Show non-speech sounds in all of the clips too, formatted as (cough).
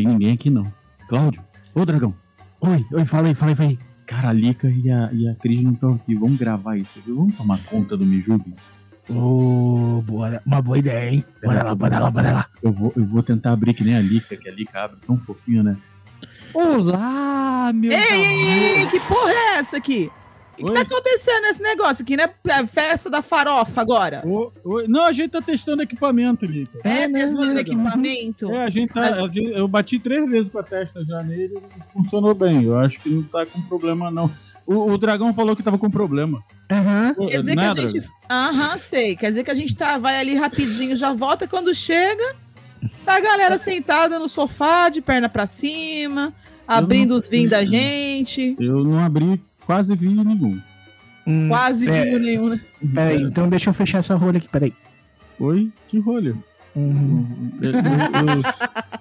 tem ninguém aqui não. Cláudio, ô dragão. Oi, oi, fala aí, fala aí, fala aí. Cara, a Lika e a, e a Cris não estão aqui. Vamos gravar isso, viu? Vamos tomar conta do Julgue? Ô, bora, uma boa ideia, hein? Bora lá, bora lá, bora lá. Eu vou, eu vou tentar abrir que nem a Lika, que a Lika abre tão fofinho, né? Olá, meu Ei, ei, ei, que porra é essa aqui? O que, que tá acontecendo nesse negócio aqui, né? É festa da farofa agora. Ô, ô, não, a gente tá testando equipamento, Lika. É, né, testando né, equipamento. É, a gente tá. a gente- eu bati três vezes com a testa já nele e funcionou bem. Eu acho que não tá com problema, não. O, o dragão falou que tava com problema. Aham. Pô, Quer dizer né, que a gente. Aham, sei. Quer dizer que a gente tá, vai ali rapidinho, já volta. Quando chega, tá a galera sentada no sofá, de perna pra cima, abrindo os vinhos da gente. Eu não abri quase vinho nenhum. Hum, Quase É. vinho nenhum, né? Peraí, então deixa eu fechar essa rolha aqui, peraí. Oi? Que rolha? Uhum. Eu- eu- eu-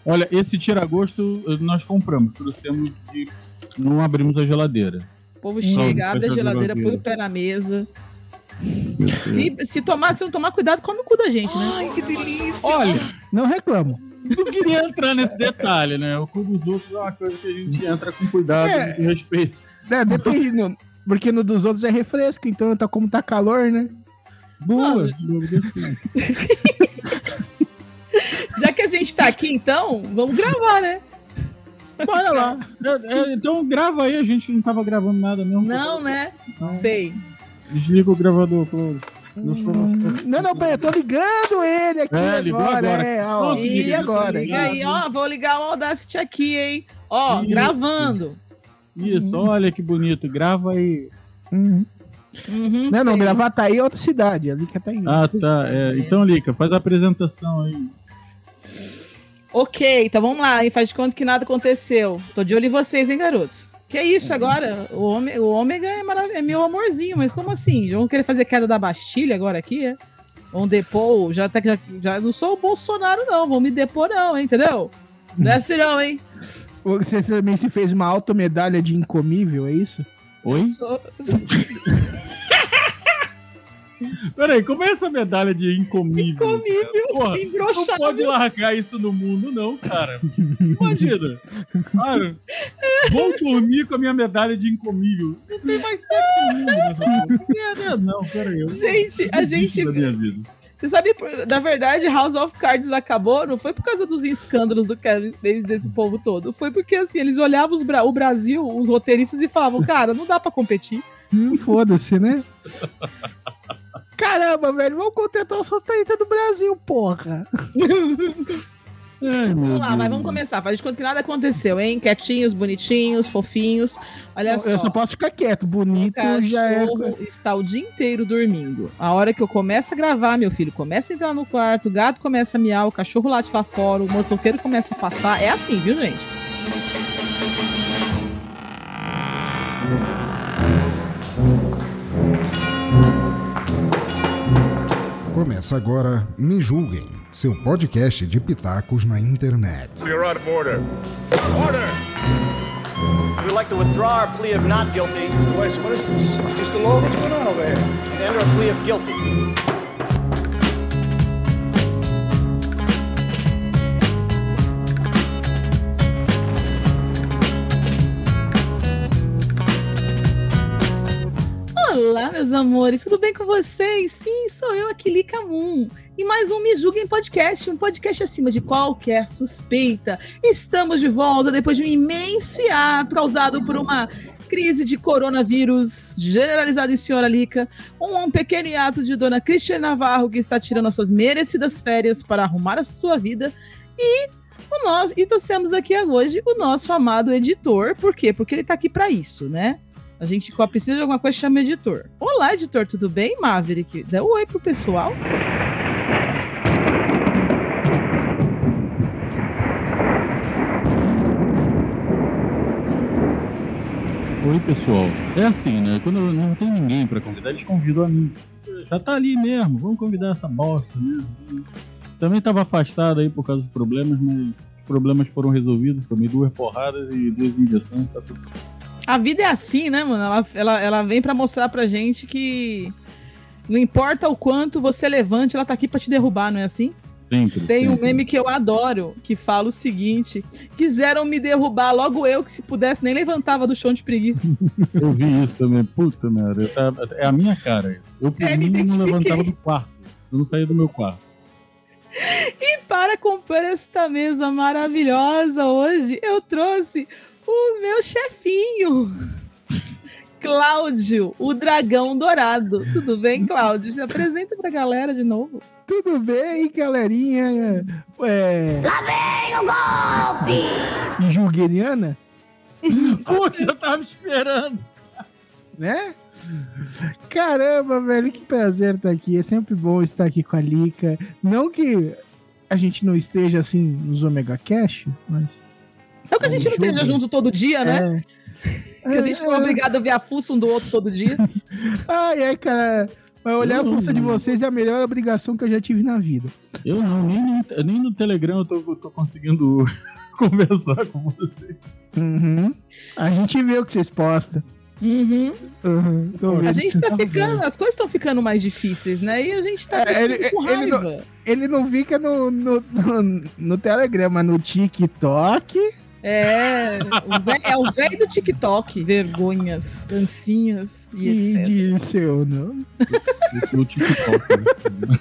olha, esse tira-gosto nós compramos, trouxemos de. Não abrimos a geladeira. O povo Hum. chega, abre a geladeira, põe o pé na mesa. Se, se tomar, se não tomar cuidado, come o cu da gente, né? Olha, Não reclamo. não queria entrar nesse detalhe, né? O cu dos outros é uma coisa que a gente entra com cuidado É. e respeito. É, depende, no- porque no dos outros é refresco, então tá como tá calor, né? Boa. (laughs) Já que a gente tá aqui, então, vamos gravar, né? Bora lá. É, é, então grava aí, a gente não tava gravando nada mesmo. Não, né? Não. Sei. Desliga o gravador, Cláudio. Não, não, peraí, eu tô ligando ele aqui É, ligou agora. É, ó, Pronto, e liga, agora? E aí, ó, vou ligar o Audacity aqui, hein? Ó, gravando. Isso, olha que bonito. Grava aí. Uhum. Uhum, Não, não, tá aí é outra cidade, ali que tá aí. Ah, tá. é, então, Lica, faz a apresentação aí. Ok, então vamos lá, hein? Faz de conta que nada aconteceu. Tô de olho em vocês, hein, garotos? Que isso agora? O, ômega, o ômega é, marav- é meu amorzinho, mas como assim? Vamos querer fazer queda da Bastilha agora aqui, é? Vamos depor, já, tá, já, já não sou o Bolsonaro, não. Vamos me depor, não, hein, entendeu? Não é assim, não, hein? Você também se fez uma automedalha de incomível, é isso? Oi? Sou- (laughs) Peraí, como é essa medalha de incomível? Incomível, Porra, não pode largar isso no mundo, não, cara. Imagina. Cara, vou dormir com a minha medalha de incomível. Não tem mais sexo no mundo. Não, não, peraí. eu Gente, a gente. Você sabe, na verdade, House of Cards acabou, não foi por causa dos escândalos do Kevin Space desse povo todo. Foi porque, assim, eles olhavam os Bra- o Brasil, os roteiristas, e falavam, cara, não dá pra competir. Hum, Foda-se, né? Caramba, velho, vamos contentar os roteiristas do Brasil, porra. (laughs) Ai, Vamos lá, Deus. mas vamos começar. Faz de conta que nada aconteceu, hein? Quietinhos, bonitinhos, fofinhos. Olha Eu só. só posso ficar quieto, O bonito já é. cachorro está o dia inteiro dormindo. A hora que eu começo a gravar, meu filho começa a entrar no quarto, o gato começa a miar, o cachorro late lá fora, o motoqueiro começa a passar. É assim, viu, gente? Começa agora Me Julguem, seu podcast de pitacos na internet. You're out of order. Order! We'd like to withdraw our plea of not guilty is this? Mr. Law, what's going on over here? and enter a plea of guilty. Olá, meus amores, tudo bem com vocês? Sim, sou eu, Akili Moon. E mais um Me Julguem Podcast, um podcast acima de qualquer suspeita. Estamos de volta depois de um imenso hiato causado por uma crise de coronavírus generalizada em Senhora Lica, um pequeno hiato de Dona Cristiane Navarro, que está tirando as suas merecidas férias para arrumar a sua vida, e o nós, e trouxemos aqui hoje o nosso amado editor, por quê? Porque ele está aqui para isso, né? A gente precisa de alguma coisa, chama editor. Olá, editor, tudo bem, Maverick? Dá um oi pro pessoal. Oi, pessoal. É assim, né? Quando não tem ninguém pra convidar, eles convidam a mim. Já tá ali mesmo, vamos convidar essa bosta mesmo. Também tava afastado aí por causa dos problemas, mas os problemas foram resolvidos. Tomei duas porradas e duas injeções, tá tudo A vida é assim, né, mano? Ela, ela, ela vem pra mostrar pra gente que não importa o quanto você levante, ela tá aqui pra te derrubar, não é assim? Sempre. Tem um sempre. meme que eu adoro, que fala o seguinte: quiseram me derrubar, logo eu, que se pudesse, nem levantava do chão de preguiça. (laughs) Eu vi isso também. Puta merda. É a minha cara. Eu, por É, mim, não levantava do quarto. Eu não saía do meu quarto. E para compor esta mesa maravilhosa hoje, eu trouxe o meu chefinho, Cláudio, o dragão dourado. Tudo bem, Cláudio? Se apresenta pra galera de novo. Tudo bem, galerinha? É... Lá vem o golpe! Julgueriana, Puta, eu tava esperando. né? Caramba, velho, que prazer estar aqui. É sempre bom estar aqui com a Lica. Não que a gente não esteja assim nos Omega Cash, mas. Não que a gente não esteja junto todo dia, né? É. Que a gente não é obrigado a ver a fuça um do outro todo dia. (laughs) Ai, ai, cara. Mas olhar a força de vocês é a melhor obrigação que eu já tive na vida. Eu não, nem, no- nem no Telegram eu tô, eu tô conseguindo (laughs) conversar com você. Uhum. A gente vê o que vocês postam. Uhum. Uhum. A gente vocês tá ficando, as coisas estão ficando mais difíceis, né? E a gente tá É, ele- ele não- raiva. Ele não fica no, no, no, (laughs) no Telegram, mas no TikTok. É, o é o velho do TikTok. Vergonhas, dancinhas e E etc. de seu nome. No TikTok. né?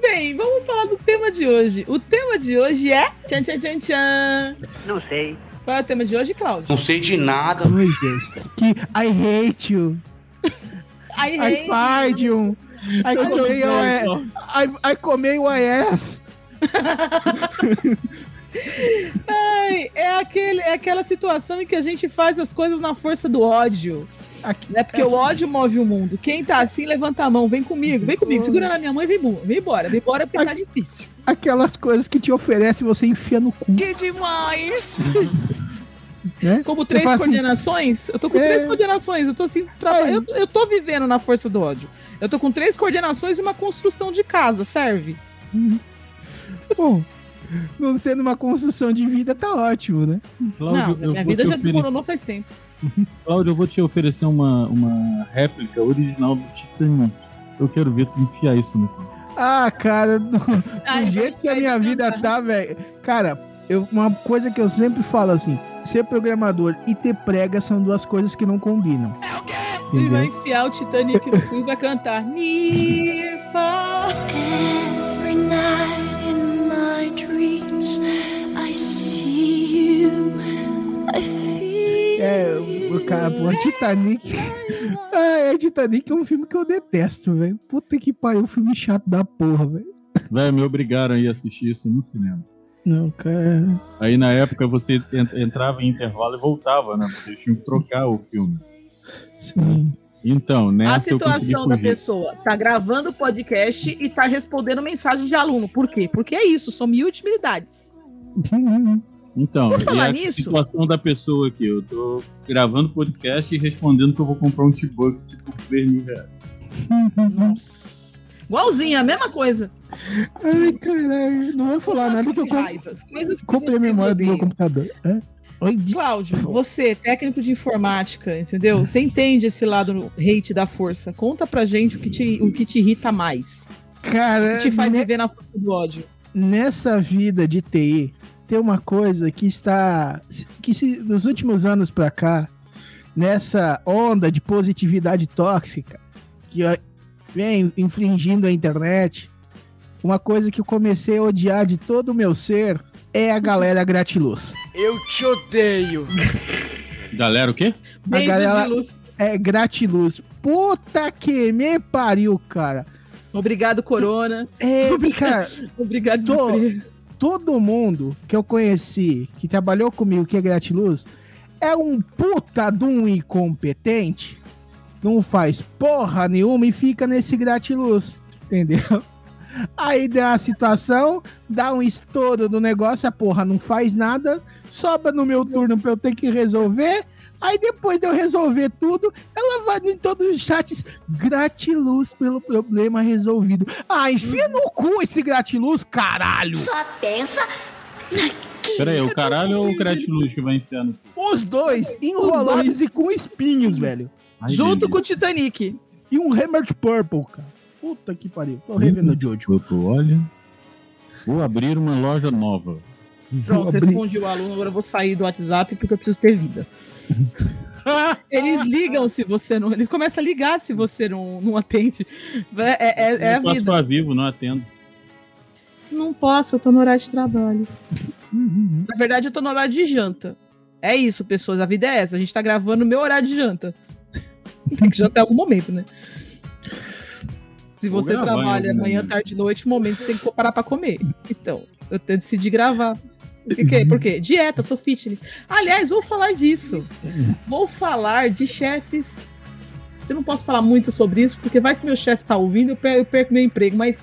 Bem, vamos falar do tema de hoje. O tema de hoje é. Tchan, tchan, tchan, tchan. Não sei. Qual é o tema de hoje, Cláudio? Não sei de nada. Coisas que I hate you. I I hate find you. I comei o odeio, I, I comei o IS. (laughs) Ai, é, aquele, é aquela situação em que a gente faz as coisas na força do ódio. Aqui- Né? Porque o ódio move o mundo. Quem tá assim, levanta a mão, vem comigo, vem comigo, segura na minha mão e vem, vem embora. Vem embora porque tá difícil. Aquelas coisas que te oferece e você enfia no cu. Que demais! (laughs) Né? Como três assim, coordenações, eu tô com É. três coordenações, eu tô assim, tra- eu, eu tô vivendo na força do ódio. Eu tô com três coordenações e uma construção de casa, serve? Bom, não sendo uma construção de vida, tá ótimo, né? Cláudio, não, eu minha vou vida te já oferecer- desmoronou faz tempo. (laughs) Cláudio, eu vou te oferecer uma, uma réplica original do Titanic. Eu quero ver tu enfiar isso no cu. Ah, cara, do, (laughs) do Ai, jeito que a minha vida tá, velho. Cara, eu, uma coisa que eu sempre falo assim: ser programador e ter prega são duas coisas que não combinam. Ele vai enfiar o Titanic no cu e vai cantar Nirfa. (laughs) É, o cara, pô, Titanic. Ah, é, Titanic é um filme que eu detesto, velho. Puta que pariu, filme chato da porra, velho. Velho, me obrigaram a ir assistir isso no cinema. Não, cara. Aí na época você en- entrava em intervalo e voltava, né? Vocês tinham que trocar o filme. Sim. Então, A nessa eu consegui situação da pessoa tá gravando o podcast e tá respondendo mensagem de aluno. Por quê? Porque é isso, são mil utilidades. (laughs) Então, Por falar é a nisso- situação da pessoa aqui. Eu tô gravando podcast e respondendo que eu vou comprar um T-Bug tipo 3 mil reais. Nossa. Igualzinho, a mesma coisa. Ai, caralho. Não vou falar nada que eu comprei a memória do meu computador. Hã? Oi, di- Cláudio, você, técnico de informática, entendeu? Você entende esse lado hate da força. Conta pra gente o que te, o que te irrita mais. O cara, que te faz ne- viver na força do ódio. nessa vida de TI, tem uma coisa que está. que se, nos últimos anos pra cá, nessa onda de positividade tóxica, que vem infringindo a internet, uma coisa que eu comecei a odiar de todo o meu ser é a galera gratiluz. Eu te odeio. Galera, o quê? Beijo galera- de luz. É gratiluz. Puta que me pariu, cara. Obrigado, Corona. É, (laughs) cara, Obrigado, Tô- desemprego. todo mundo que eu conheci, que trabalhou comigo, que é gratiluz, é um puta de um incompetente, não faz porra nenhuma e fica nesse gratiluz, entendeu? Aí dá uma situação, dá um estouro do negócio, a porra não faz nada, sobra no meu turno pra eu ter que resolver. Aí depois de eu resolver tudo, ela vai em todos os chats, gratiluz pelo problema resolvido. Ah, enfia no cu esse gratiluz, caralho! Só pensa Pera aí, o caralho ou o Gratiluz que vai enfiar no cu? Os dois enrolados e com espinhos, velho. Ai, Junto beleza. com o Titanic. E um Hammered Purple, cara. Puta que pariu. Tô revendo o Jojo. Eu tô, olha. Vou abrir uma loja nova. Pronto, respondi o aluno, agora eu vou sair do WhatsApp porque eu preciso ter vida. (laughs) Eles ligam se você não. Eles começam a ligar se você não, não atende. É, é- é a eu posso vida. estar vivo, não atendo. Não posso, eu tô no horário de trabalho. Na verdade, eu tô no horário de janta. É isso, pessoas. A vida é essa. A gente tá gravando no meu horário de janta. (laughs) Tem que jantar em algum momento, né? Se você trabalha algum manhã, momento. tarde, noite, momento, você tem que parar pra comer. Então, eu decidi gravar. Por quê? Por quê? Dieta, sou fitness. Aliás, vou falar disso. Vou falar de chefes. Eu não posso falar muito sobre isso, porque vai que meu chefe tá ouvindo, eu perco meu emprego, mas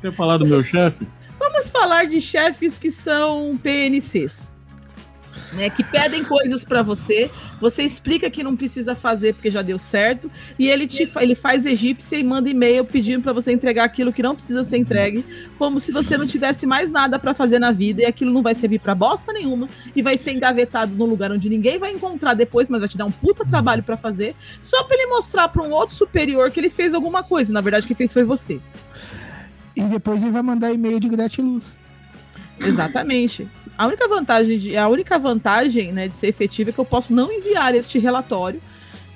Quer falar do meu chefe? Vamos falar de chefes que são PNCs. Né, que pedem coisas pra você, você explica que não precisa fazer porque já deu certo, e ele te ele faz egípcia e manda e-mail pedindo pra você entregar aquilo que não precisa ser entregue, como se você não tivesse mais nada pra fazer na vida e aquilo não vai servir pra bosta nenhuma e vai ser engavetado num lugar onde ninguém vai encontrar depois, mas vai te dar um puta trabalho pra fazer, só pra ele mostrar pra um outro superior que ele fez alguma coisa, na verdade quem fez foi você. E depois ele vai mandar e-mail de gratiluz. Exatamente. A única vantagem, de, a única vantagem né, de ser efetiva é que eu posso não enviar este relatório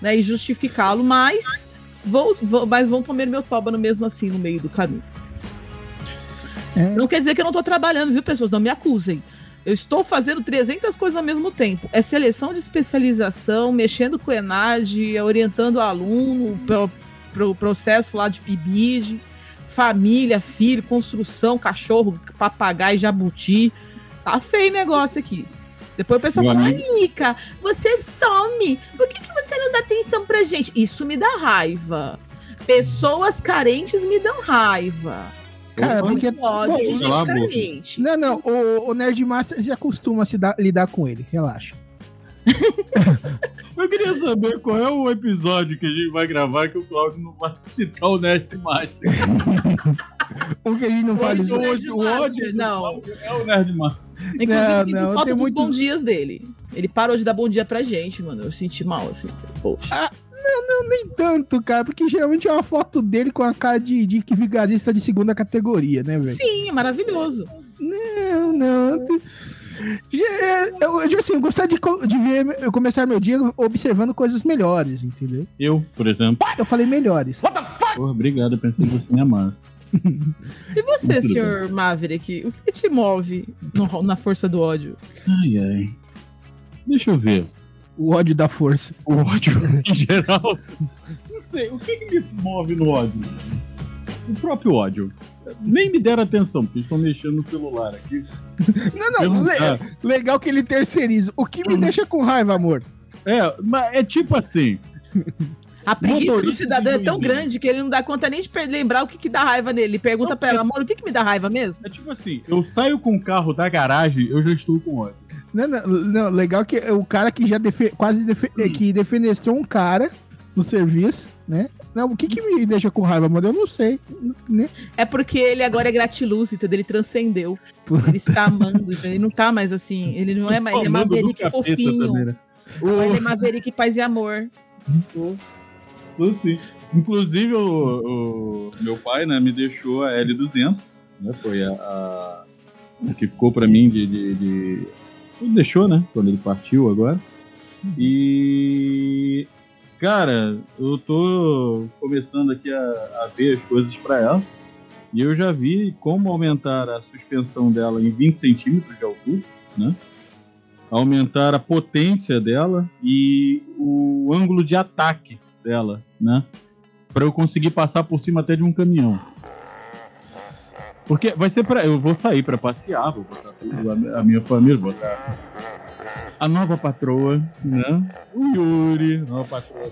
né, e justificá-lo, mas, vou, vou- mas vão comer meu toba no mesmo assim no meio do caminho. É. Não quer dizer que eu não estou trabalhando, viu, pessoas? Não me acusem. Eu estou fazendo 300 coisas ao mesmo tempo. É seleção de especialização, mexendo com o ENAD, orientando o aluno pro, pro processo lá de PIBID, família, filho, construção, cachorro, papagaio, jabuti. Tá feio o negócio aqui. Depois o pessoal fala, Nica, você some. Por que, que você não dá atenção pra gente? Isso me dá raiva. Pessoas carentes me dão raiva. Cara, Opa. porque. Pode, bom, gente carente. Não, não, o, o Nerd Master já costuma se dar- lidar com ele, relaxa. (laughs) Eu queria saber qual é o episódio que a gente vai gravar que o Claudio não vai citar o Nerd Master. O (laughs) que a gente não fala isso. Hoje, o ódio Não. É o Nerd Master. Inclusive, Não, sinto não, falta tem dos muitos- bons dias dele. Ele parou de dar bom dia pra gente, mano. Eu senti mal, assim. Poxa. Nem tanto, cara, porque geralmente é uma foto dele com a cara de, de que vigarista de segunda categoria, né, velho? Sim, é maravilhoso. Não, não. Eu, eu, tipo assim, eu gostaria de, de ver eu começar meu dia observando coisas melhores, entendeu? Eu, por exemplo. Eu falei melhores. Porra, obrigado, eu pensei que você me amava. (laughs) E você, Tudo senhor Maverick? O que te move no- na força do ódio? Ai, ai. Deixa eu ver. O ódio da força. O ódio (laughs) em geral. Não sei, o que, que me move no ódio? O próprio ódio. Nem me deram atenção, porque estão mexendo no celular aqui. Não, não, le- Perguntar. legal que ele terceiriza. O que me deixa com raiva, amor? É, mas é tipo assim. A preguiça do Motorista cidadão é tão grande que ele não dá conta nem de lembrar o que, que dá raiva nele. Ele pergunta Não, pra ela, é- amor, o que, que me dá raiva mesmo? É tipo assim, eu saio com o carro da garagem, eu já estou com ódio. Não, não, não, legal que é o cara que já defe- quase defe- Hum. que defenestrou um cara no serviço, né? Não, o que que me deixa com raiva, amor? Eu não sei, né? É porque ele agora é gratiluz, entendeu? Ele transcendeu. Ele está amando, entendeu? ele não tá mais assim. Ele não é mais. Ele é Maverick fofinho. também, né? Agora Ele é Maverick paz e amor. Inclusive, o, o meu pai, né, me deixou a L200, né, foi a, a- o que ficou pra mim de, de, de- Ele deixou, né, quando ele partiu agora. E... Cara, eu tô começando aqui a, a ver as coisas pra ela. E eu já vi como aumentar a suspensão dela em 20 centímetros de altura, né? Aumentar a potência dela e o ângulo de ataque dela, né? Pra eu conseguir passar por cima até de um caminhão. Porque vai ser pra. Eu vou sair pra passear, vou botar tudo, a minha família, vou botar a nova patroa, né? O Yuri, nova patroa.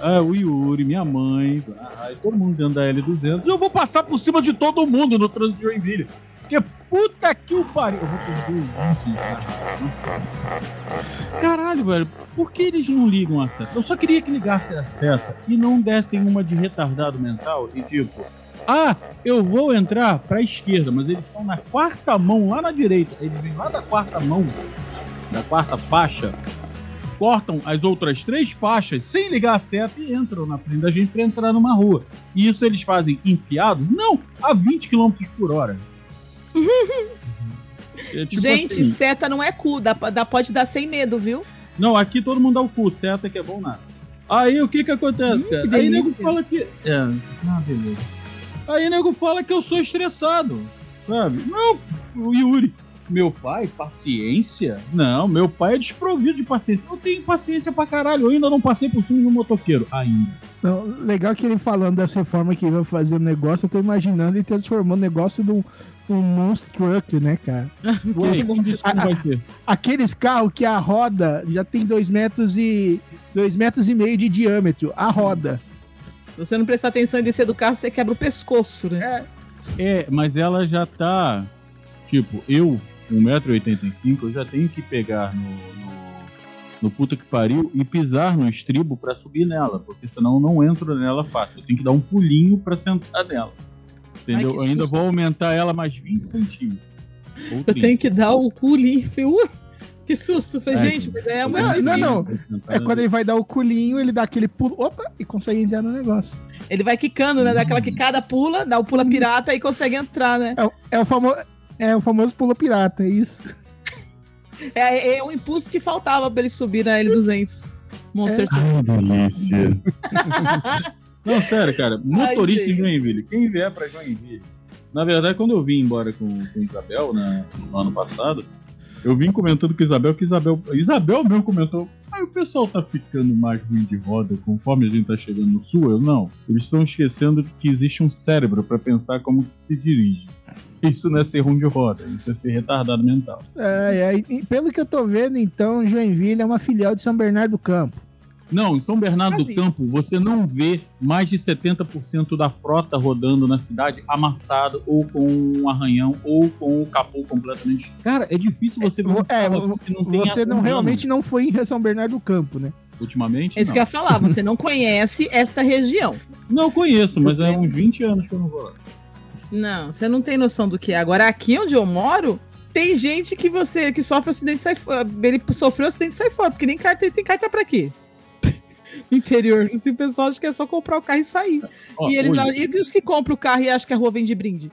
Ah, o Yuri, minha mãe, Rai, todo mundo dentro da L200. Eu vou passar por cima de todo mundo no trânsito de Joinville. Porque puta que o pariu. Eu vou perder o né? Caralho, velho. Por que eles não ligam a seta? Eu só queria que ligasse a seta e não dessem uma de retardado mental e tipo. Ah, eu vou entrar pra esquerda, mas eles estão na quarta mão lá na direita. Eles vêm lá da quarta mão, da quarta faixa, cortam as outras três faixas sem ligar a seta e entram na frente da gente pra entrar numa rua. E isso eles fazem enfiado? Não, a 20 km por hora. (laughs) É tipo Gente, assim, seta não é cu, dá, dá, pode dar sem medo, viu? Não, aqui todo mundo dá o cu, seta que é bom nada. Aí o que que acontece, Hum, cara? que Aí nego fala que. É, ah, beleza. Aí nego fala que eu sou estressado, sabe? Não, o Yuri. Meu pai, paciência? Não, meu pai é desprovido de paciência. Eu tenho paciência pra caralho, eu ainda não passei por cima de um motoqueiro. Ainda. Não, legal que ele falando dessa forma que vai fazer o negócio, eu tô imaginando ele transformando o negócio num, num monster truck, né, cara? (laughs) Ué, quem disse que não vai ser? Aqueles carros que a roda já tem dois metros e. dois metros e meio de diâmetro. A roda. Se você não prestar atenção em descer do carro, você quebra o pescoço, né? É, mas ela já tá. Tipo, eu, 1,85m, eu já tenho que pegar no, no, no puta que pariu e pisar no estribo pra subir nela, porque senão eu não entro nela fácil. Eu tenho que dar um pulinho pra sentar nela. Entendeu? Ai, eu ainda vou aumentar ela mais 20 centímetros. Eu 30. tenho que dar o pulinho. Falei, (laughs) "Ui, que susto. Falei, É, gente, mas é uma. Não, não, não. É quando ele vai dar o culinho, ele dá aquele pulo. Opa! E consegue entrar no negócio. Ele vai quicando, né? Daquela quicada pula, dá o pula pirata e consegue entrar, né? É, é o famoso. É o famoso pulo pirata, é isso. É, é o impulso que faltava pra ele subir na L200. Monster Truck. Ai, delícia. (laughs) Não, sério, cara. Motorista Ai, em. Joinville. Quem vier pra Joinville. Na verdade, quando eu vim embora com, com Isabel, né, no ano passado, eu vim comentando com Isabel que Isabel. Isabel mesmo comentou. Ah, o pessoal tá ficando mais ruim de roda conforme a gente tá chegando no sul. Eu não. Eles estão esquecendo que existe um cérebro pra pensar como se dirige. Isso não é ser ruim de roda, isso é ser retardado mental. É, é, e pelo que eu tô vendo, então, Joinville é uma filial de São Bernardo do Campo. Não, em São Bernardo do. Campo, você não vê mais de 70% da frota rodando na cidade amassado, ou com um arranhão, ou com o capô completamente. Cara, é difícil você ver Vo- é, carro vo- que não tem Você não realmente não foi em São Bernardo do Campo, né? Ultimamente, É isso não. que eu ia falar, você não conhece esta região. (laughs) Não conheço, mas é uns 20 anos que eu não vou lá. Não, você não tem noção do que é. Agora, aqui onde eu moro, tem gente que você que sofre acidente e sai fora. Ele sofreu acidente e sai fora, porque nem carta ele tem carta pra quê? Interior. Tem pessoal acha que é só comprar o carro e sair. Ó, e eles hoje, e os que compram o carro e acham que a rua vem de brinde.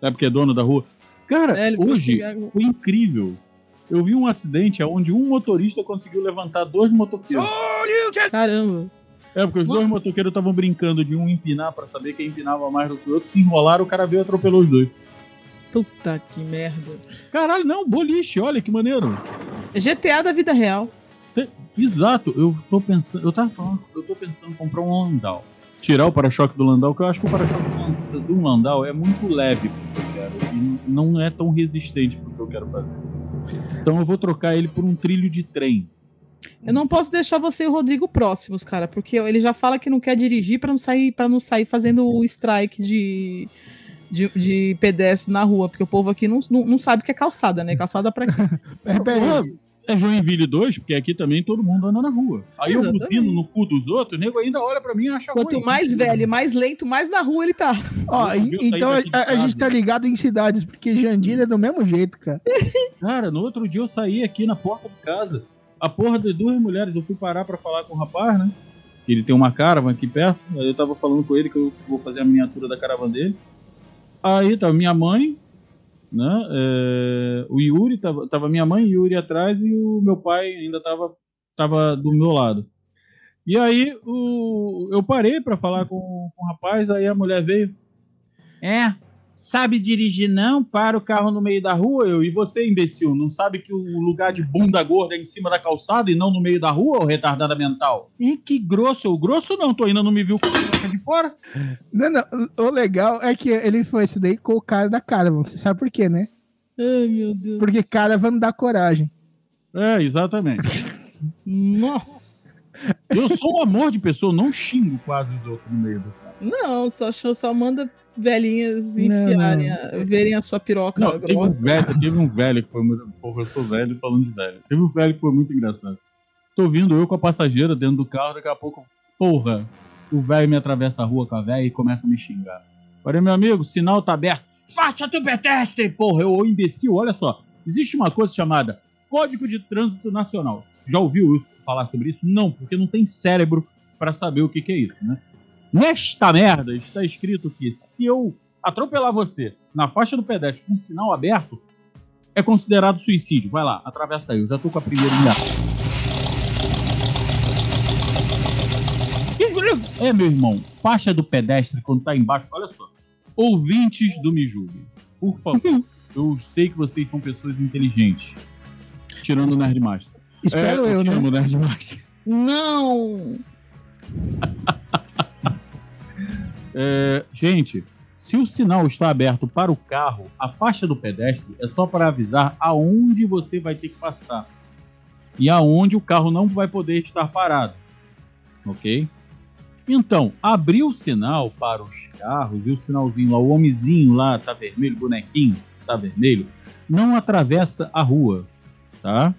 Sabe porque é dono da rua? Cara, É, ele hoje consegue- foi incrível. Eu vi um acidente onde um motorista conseguiu levantar dois motoqueiros. Caramba. É, porque os dois motoqueiros estavam brincando de um empinar pra saber quem empinava mais do que o outro, se enrolaram, o cara veio e atropelou os dois. Puta que merda. Caralho, não, boliche, olha que maneiro. É GTA da vida real. Exato, eu tô pensando, eu tava falando, eu tô pensando em comprar um Landau. Tirar o para-choque do Landau, que eu acho que o para-choque do Lan- do Landau é muito leve pro que eu quero e não é tão resistente pro que eu quero fazer. Então eu vou trocar ele por um trilho de trem. Eu não posso deixar você e o Rodrigo próximos, cara, porque ele já fala que não quer dirigir pra não sair para não sair fazendo o strike de, de, de pedestre na rua, porque o povo aqui não, não, não sabe o que é calçada, né? Calçada pra quê? (laughs) É, peraí. É Joinville 2, porque aqui também todo mundo anda na rua. Aí eu Exatamente. buzino no cu dos outros, o nego ainda olha pra mim e acha Quanto ruim. mais velho e mais lento, mais na rua ele tá. Ó, Eu- eu então a, a- gente tá ligado em cidades, porque Jandira é do mesmo jeito, cara. (laughs) Cara, no outro dia eu saí aqui na porta de casa. A porra de duas mulheres, eu fui parar pra falar com o rapaz, né? Ele tem uma caravan aqui perto. Aí eu tava falando com ele que eu vou fazer a miniatura da caravan dele. Aí tava minha mãe, né? é, o Yuri, tava, tava minha mãe e Yuri atrás e o meu pai ainda tava, tava do meu lado. E aí o, eu parei pra falar com, com o rapaz, aí a mulher veio. É, sabe dirigir não? Para o carro no meio da rua, eu. E você, imbecil, não sabe que o lugar de bunda gorda é em cima da calçada e não no meio da rua, ô retardada mental? Ih, que grosso, o grosso não, tu ainda não me viu com a boca de fora? Não, não, o legal é que ele foi esse daí com o cara da Caravan. Você sabe por quê, né? Ai, meu Deus. Porque Caravan dá coragem. É, exatamente. (laughs) Nossa. Eu sou um amor de pessoa, não xingo quase os outros no meio do carro. Não, só, só manda velhinhas enfiarem, não. a- verem a sua piroca Não, teve um velho, teve um velho que foi muito. Porra, eu sou velho falando de velho. Teve um velho que foi muito engraçado. Tô vindo eu com a passageira dentro do carro, daqui a pouco, porra, o velho me atravessa a rua com a velha e começa a me xingar. Falei, meu amigo, o sinal tá aberto. Faixa do pedestre! Porra, eu, ô imbecil, olha só. Existe uma coisa chamada Código de Trânsito Nacional. Já ouviu isso, falar sobre isso? Não, porque não tem cérebro para saber o que, que é isso, né? Nesta merda está escrito que se eu atropelar você na faixa do pedestre com um sinal aberto, é considerado suicídio. Vai lá, atravessa aí. Eu já tô com a primeira engatada. É, meu irmão, faixa do pedestre quando tá embaixo, olha só. Ouvintes do Me por favor. eu sei que vocês são pessoas inteligentes. Tirando o Nerdmaster. Espero É, eu, né? tirando o Nerdmaster. Não! (laughs) É, gente, se o sinal está aberto para o carro, a faixa do pedestre é só para avisar aonde você vai ter que passar e aonde o carro não vai poder estar parado, ok? Então, abrir o sinal para os carros e o sinalzinho lá, o homenzinho lá tá vermelho, bonequinho tá vermelho, não atravessa a rua, tá?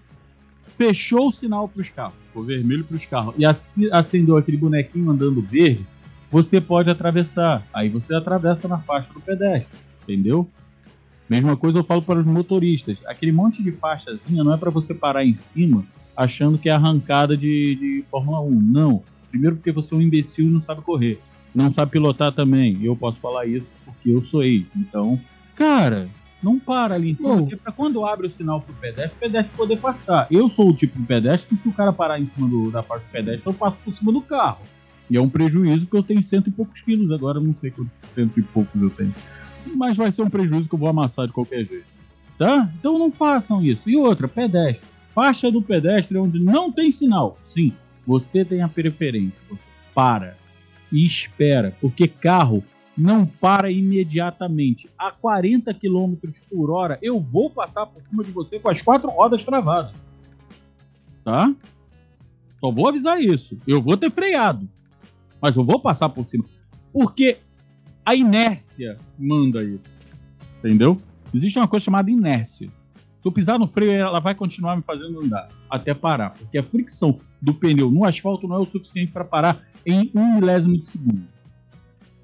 Fechou o sinal para os carros, ficou vermelho para os carros e acendeu aquele bonequinho andando verde, você pode atravessar. Aí você atravessa na faixa do pedestre, entendeu? Mesma coisa eu falo para os motoristas. Aquele monte de faixazinha não é para você parar em cima achando que é arrancada de, de Fórmula 1. Não. Primeiro porque você é um imbecil e não sabe correr. Não sabe pilotar também. Eu posso falar isso porque eu sou ex. Então, cara, não para ali em cima. Bom. Porque pra quando abre o sinal pro pedestre, o pedestre poder passar. Eu sou o tipo de pedestre que se o cara parar em cima do- da faixa do pedestre, eu passo por cima do carro. E é um prejuízo que eu tenho cento e poucos quilos. Agora não sei quantos cento e poucos eu tenho. Mas vai ser um prejuízo que eu vou amassar de qualquer jeito. Tá? Então não façam isso. E outra, pedestre. Faixa do pedestre onde não tem sinal. Sim, você tem a preferência. Você para e espera. Porque carro não para imediatamente. A 40 km por hora, eu vou passar por cima de você com as quatro rodas travadas. Tá? Só vou avisar isso. Eu vou ter freado. Mas eu vou passar por cima. Porque a inércia manda isso. Entendeu? Existe uma coisa chamada inércia. Se eu pisar no freio, ela vai continuar me fazendo andar até parar. Porque a fricção do pneu no asfalto não é o suficiente para parar em um milésimo de segundo.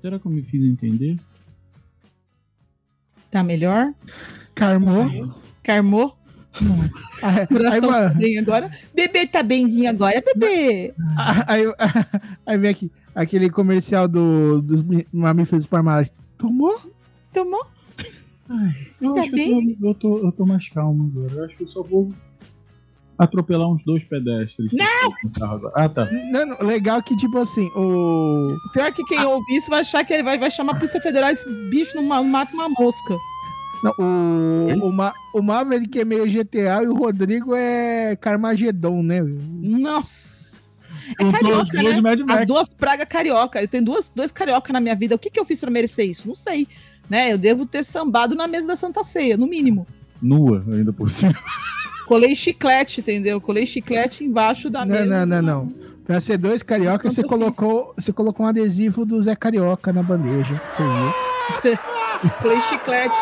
Será que eu me fiz entender? Tá melhor? Carmou. Carmou? Aí, aí, Coração tá mano, bem agora? Bebê tá benzinho agora, bebê! aí, aí vem aqui, aquele comercial do, dos mamíferos parmares. Tomou? Tomou? Eu Tá acho que bem? eu tô, eu, tô, eu tô mais calmo agora. Eu acho que eu só vou atropelar uns dois pedestres. Não! Ah, tá. Não, não, legal que, tipo assim, o. Pior que quem ouvir isso vai achar que ele vai, vai chamar a Polícia Federal esse bicho não ma- mata uma mosca. Não, o, o, Ma, o Maverick é meio GTA e o Rodrigo é Carmageddon, né? Nossa! É carioca, né? As duas pragas carioca. Eu tenho duas, dois carioca na minha vida. O que, que eu fiz pra merecer isso? Não sei. Né? Eu devo ter sambado na mesa da Santa Ceia, no mínimo. Nua, ainda por cima. Colei chiclete, entendeu? Colei chiclete embaixo da Não, mesa. não, não, não. Pra ser dois carioca, você colocou, você colocou um adesivo do Zé Carioca na bandeja. Você viu? (laughs) Colei chiclete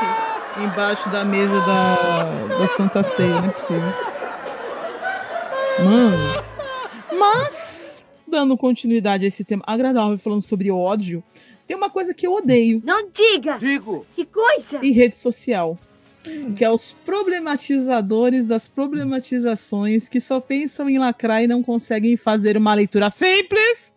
embaixo da mesa da, da Santa Ceia, não é possível. Mano. Mas, dando continuidade a esse tema agradável, falando sobre ódio, tem uma coisa que eu odeio Não diga! Digo! Que coisa! em rede social. Que é os problematizadores das problematizações que só pensam em lacrar e não conseguem fazer uma leitura simples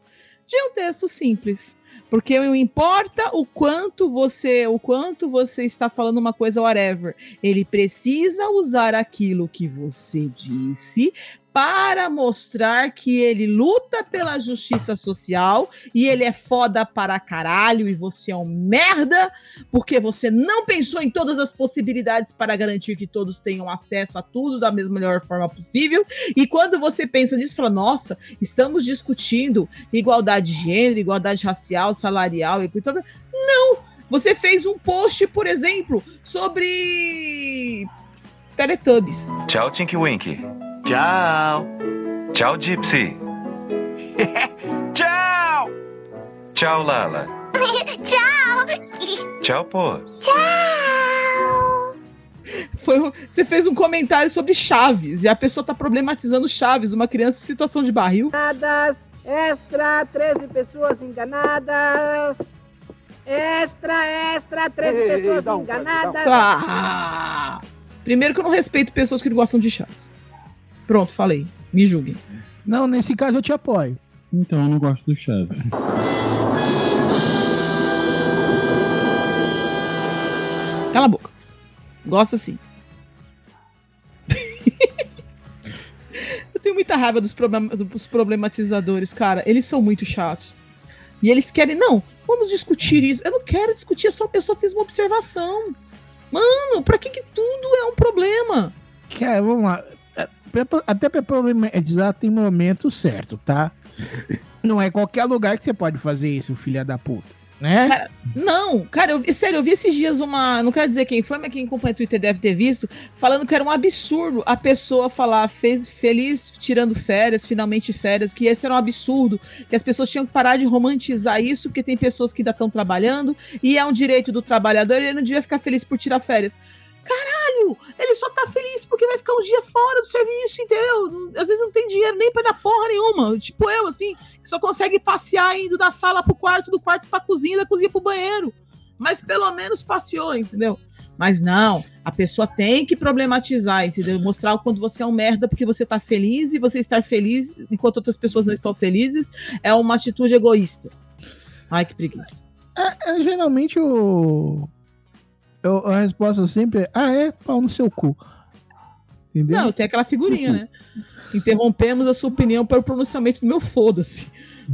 de um texto simples. Porque não importa o quanto você, o quanto você está falando uma coisa whatever, ele precisa usar aquilo que você disse para mostrar que ele luta pela justiça social e ele é foda para caralho e você é um merda porque você não pensou em todas as possibilidades para garantir que todos tenham acesso a tudo da mesma melhor forma possível. E quando você pensa nisso, fala: nossa, estamos discutindo igualdade de gênero, igualdade racial, salarial, e tudo. Não! Você fez um post, por exemplo, sobre Teletubbies. Tchau, Tinky Winky. Tchau. Tchau, Gypsy. (laughs) Tchau. Tchau, Lala. (laughs) Tchau! Tchau, pô. Tchau! Foi, você fez um comentário sobre Chaves e a pessoa tá problematizando Chaves, uma criança em situação de barril. enganadas. Extra, 13 pessoas enganadas. Extra, extra, 13 Ei, ei, ei, pessoas dá um, um. enganadas. Ah! Primeiro que eu não respeito pessoas que não gostam de Chaves. Pronto, falei. Me julguem. Não, nesse caso eu te apoio. Então eu não gosto do Chaves. Cala a boca. Gosta sim. (laughs) eu tenho muita raiva dos, problem- dos problematizadores, cara. Eles são muito chatos. E eles querem. Não, vamos discutir isso. Eu não quero discutir, eu só, eu só fiz uma observação. Mano, pra que, que tudo é um problema? Cara, vamos lá. É, Até pra problematizar tem momento certo, tá? Não é qualquer lugar que você pode fazer isso, filha da puta. Né? Cara, não, cara, eu, sério, eu vi esses dias uma. Não quero dizer quem foi, mas quem acompanha o Twitter deve ter visto, falando que era um absurdo a pessoa falar fez, feliz tirando férias, finalmente férias, que esse era um absurdo, que as pessoas tinham que parar de romantizar isso, porque tem pessoas que ainda estão trabalhando, e é um direito do trabalhador, ele não devia ficar feliz por tirar férias. Caralho, ele só tá feliz porque vai ficar uns dias fora do serviço, entendeu? Às vezes não tem dinheiro nem pra dar porra nenhuma. Tipo eu, assim, que só consegue passear indo da sala pro quarto, do quarto pra cozinha, da cozinha pro banheiro. Mas pelo menos passeou, entendeu? Mas não, a pessoa tem que problematizar, entendeu? Mostrar o quanto você é um merda porque você tá feliz e você estar feliz enquanto outras pessoas não estão felizes é uma atitude egoísta. Ai, que preguiça. É, geralmente o. eu- a resposta sempre é: ah, é? Pau no seu cu. Entendeu? Não, tem aquela figurinha, né? Interrompemos a sua opinião para o pronunciamento do meu foda-se.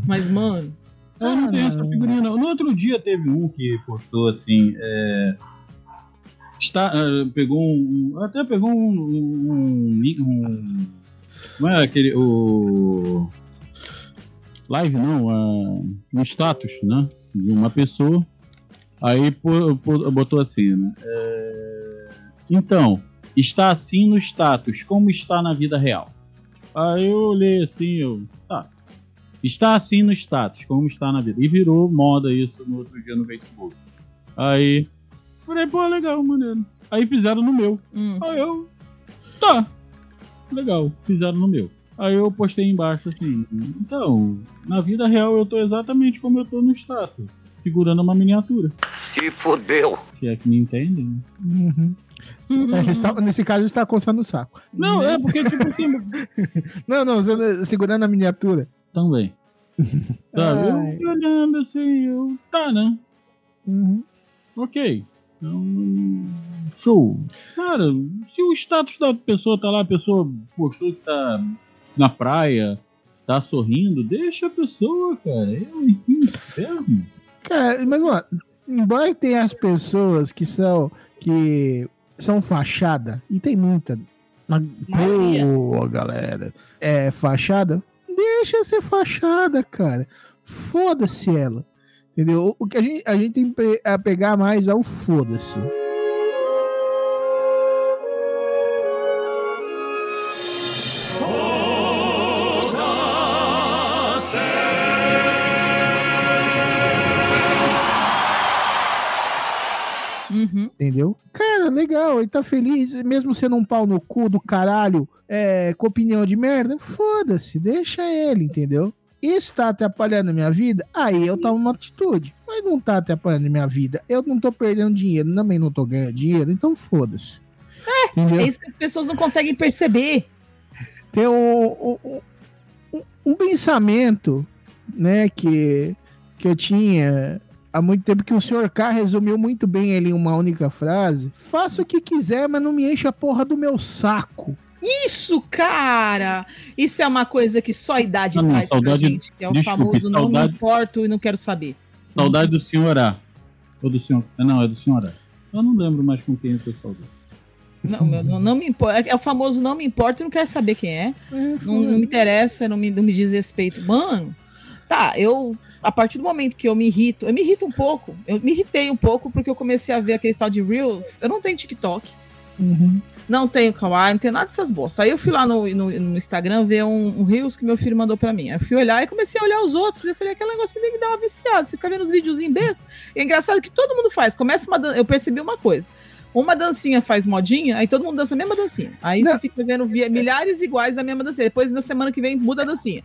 Mas, mano. Eu não Ah, tenho essa figurinha, não. No outro dia teve um que postou assim. é, está, é, pegou um. um- Até pegou um. um, um não é aquele. O. Live não, um status, né? De uma pessoa. Aí pô- pô- botou assim, né? é, então, está assim no status, como está na vida real. Aí eu olhei assim, eu. Tá, Está assim no status, como está na vida. E virou moda isso no outro dia no Facebook. Aí, falei, pô, legal, maneiro. Aí fizeram no meu. Hum. Aí eu, tá, legal, fizeram no meu. Aí eu postei embaixo assim, então, na vida real eu tô exatamente como eu tô no status, segurando uma miniatura. Se fodeu. Se é que me entendem. Uhum. Uhum. É, ele está- nesse caso, ele está coçando o saco. Não, é porque, tipo (laughs) assim, Não, não, você- segurando a miniatura. também. Sabe, (laughs) eu olhando assim, eu, tá, né? Uhum. Ok. Então, show. Cara, se o status da pessoa tá lá, a pessoa postou que tá na praia, tá sorrindo, deixa a pessoa, cara. Eu, que inferno. Cara, mas lá. Embora tenha as pessoas que são que são fachada, e tem muita. Pô, galera, é fachada, deixa ser fachada, cara. Foda-se ela. Entendeu? O que a gente, a gente tem que pegar mais é o foda-se. Uhum. Entendeu? Cara, legal, ele tá feliz, mesmo sendo um pau no cu do caralho, é, com opinião de merda, foda-se, deixa ele, entendeu? Isso tá atrapalhando a minha vida? Aí eu tomo uma atitude. Mas não tá atrapalhando a minha vida. Eu não tô perdendo dinheiro, também não tô ganhando dinheiro, então foda-se. Entendeu? É isso que as pessoas não conseguem perceber. tem um, um, um- um pensamento, né, que, que eu tinha há muito tempo, que o Sr. K resumiu muito bem ele em uma única frase. Faça o que quiser, mas não me enche a porra do meu saco. Isso, cara! Isso é uma coisa que só a idade Ah, não, traz pra saudade- gente. Que é o desculpe, famoso não me saudade- importo e não quero saber. Saudade do senhor A. Ou do senhor. Não, é do senhor A. Eu não lembro mais com quem eu tô saudade. Não, meu, não, não me importa. É o famoso não me importa e não quero saber quem é. Não, não me interessa, não me, não me diz respeito. Mano, tá, eu. A partir do momento que eu me irrito, eu me irrito um pouco. Eu me irritei um pouco porque eu comecei a ver aquele tal de Reels. Eu não tenho TikTok, Uhum. não tenho Kawaii, não tenho nada dessas bostas. Aí eu fui lá no, no, no Instagram ver um, um Reels que meu filho mandou pra mim. Aí eu fui olhar e comecei a olhar os outros. E eu falei, aquele negócio que que dar uma viciada. Você fica vendo os videozinhos besta. E é engraçado que todo mundo faz. Começa uma dan- Eu percebi uma coisa. Uma dancinha faz modinha, aí todo mundo dança a mesma dancinha. Aí Não. você fica vendo via- milhares iguais da mesma dancinha. Depois, na semana que vem, muda a dancinha.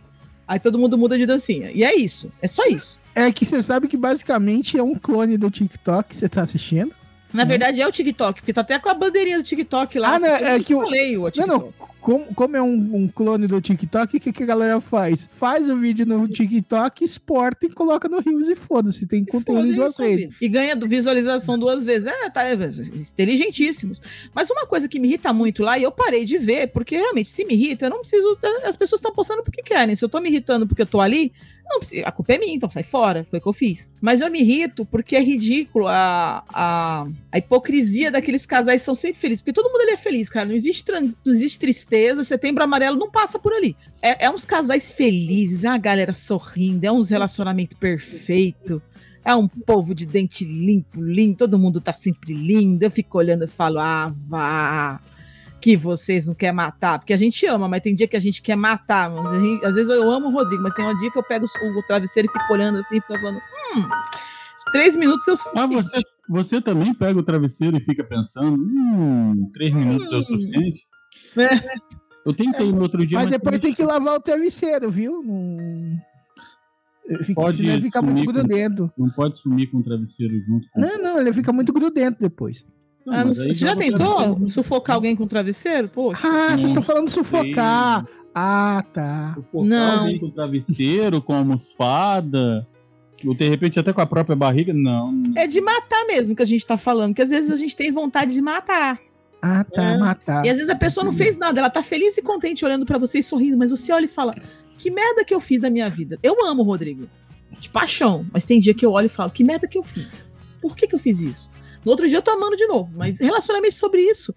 Aí todo mundo muda de dancinha. E é isso. É só isso. É que você sabe que basicamente é um clone do TikTok que você tá assistindo. Na verdade, é o TikTok, porque tá até com a bandeirinha do TikTok lá. Ah, não, só que eu é que o- o Não, TikTok. não, como, como é um, um clone do TikTok, o que, que a galera faz? Faz o vídeo no TikTok, exporta e coloca no Rios e foda-se. Tem conteúdo em duas redes. E ganha visualização duas vezes. É, tá, é, inteligentíssimos. Mas uma coisa que me irrita muito lá, e eu parei de ver, porque realmente, se me irrita, eu não preciso. As pessoas estão postando porque querem. Se eu tô me irritando porque eu tô ali, não a culpa é minha, então sai fora. Foi o que eu fiz. Mas eu me irrito porque é ridículo a, a, a hipocrisia daqueles casais que são sempre felizes. Porque todo mundo ali é feliz, cara. Não existe, não existe tristeza. Setembro amarelo não passa por ali. É, é uns casais felizes, é uma galera sorrindo, é uns relacionamento perfeito. É um povo de dente limpo, lindo, todo mundo tá sempre lindo. Eu fico olhando e falo, ah, vá, que vocês não querem matar. Porque a gente ama, mas tem dia que a gente quer matar. Mas a gente- às vezes eu amo o Rodrigo, mas tem um dia que eu pego o, o travesseiro e fico olhando assim, fico falando, hum, três minutos é o Ah, suficiente. você, você também pega o travesseiro e fica pensando, hum, três minutos é o suficiente? É. Eu tentei no outro dia, Mas mas depois tem que lavar o travesseiro, viu? Não... Fica, Pode senão ele fica muito sumir com- grudento. não pode sumir com o travesseiro junto com Não, não, ele fica muito grudento depois. Não, Ah, sei. Você já o tentou travesseiro. sufocar alguém com travesseiro? Poxa. Ah, vocês estão falando sufocar. Ah, tá. Sufocar Não. alguém com travesseiro, com almofada, ou de repente até com a própria barriga, não. não. É de matar mesmo que a gente tá falando, que às vezes a gente tem vontade de matar. Ah, tá, É. matar. E às vezes a pessoa não fez nada, ela tá feliz e contente olhando pra você e sorrindo, mas você olha e fala: Que merda que eu fiz na minha vida? Eu amo o Rodrigo, de paixão, mas tem dia que eu olho e falo: Que merda que eu fiz? Por que que eu fiz isso? No outro dia eu tô amando de novo, mas relacionamento sobre isso.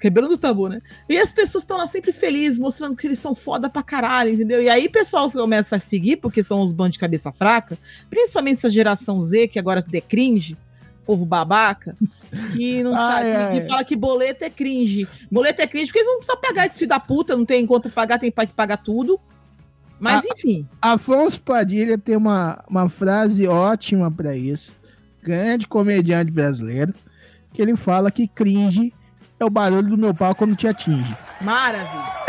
Quebrando o tabu, né? E as pessoas estão lá sempre felizes, mostrando que eles são foda pra caralho, entendeu? E aí o pessoal começa a seguir, porque são os bandos de cabeça fraca, principalmente essa geração Z, que agora é cringe, povo babaca, que não Ai, (laughs) sabe, ai. que fala que boleto é cringe. Boleto é cringe porque eles não precisam pagar esse filho da puta, não tem pra pagar, tem pai que pagar tudo. Mas Ah, enfim, Afonso Padilha tem uma, uma frase ótima pra isso. Grande comediante brasileiro. Que ele fala que cringe é o barulho do meu pau quando te atinge. maravilha.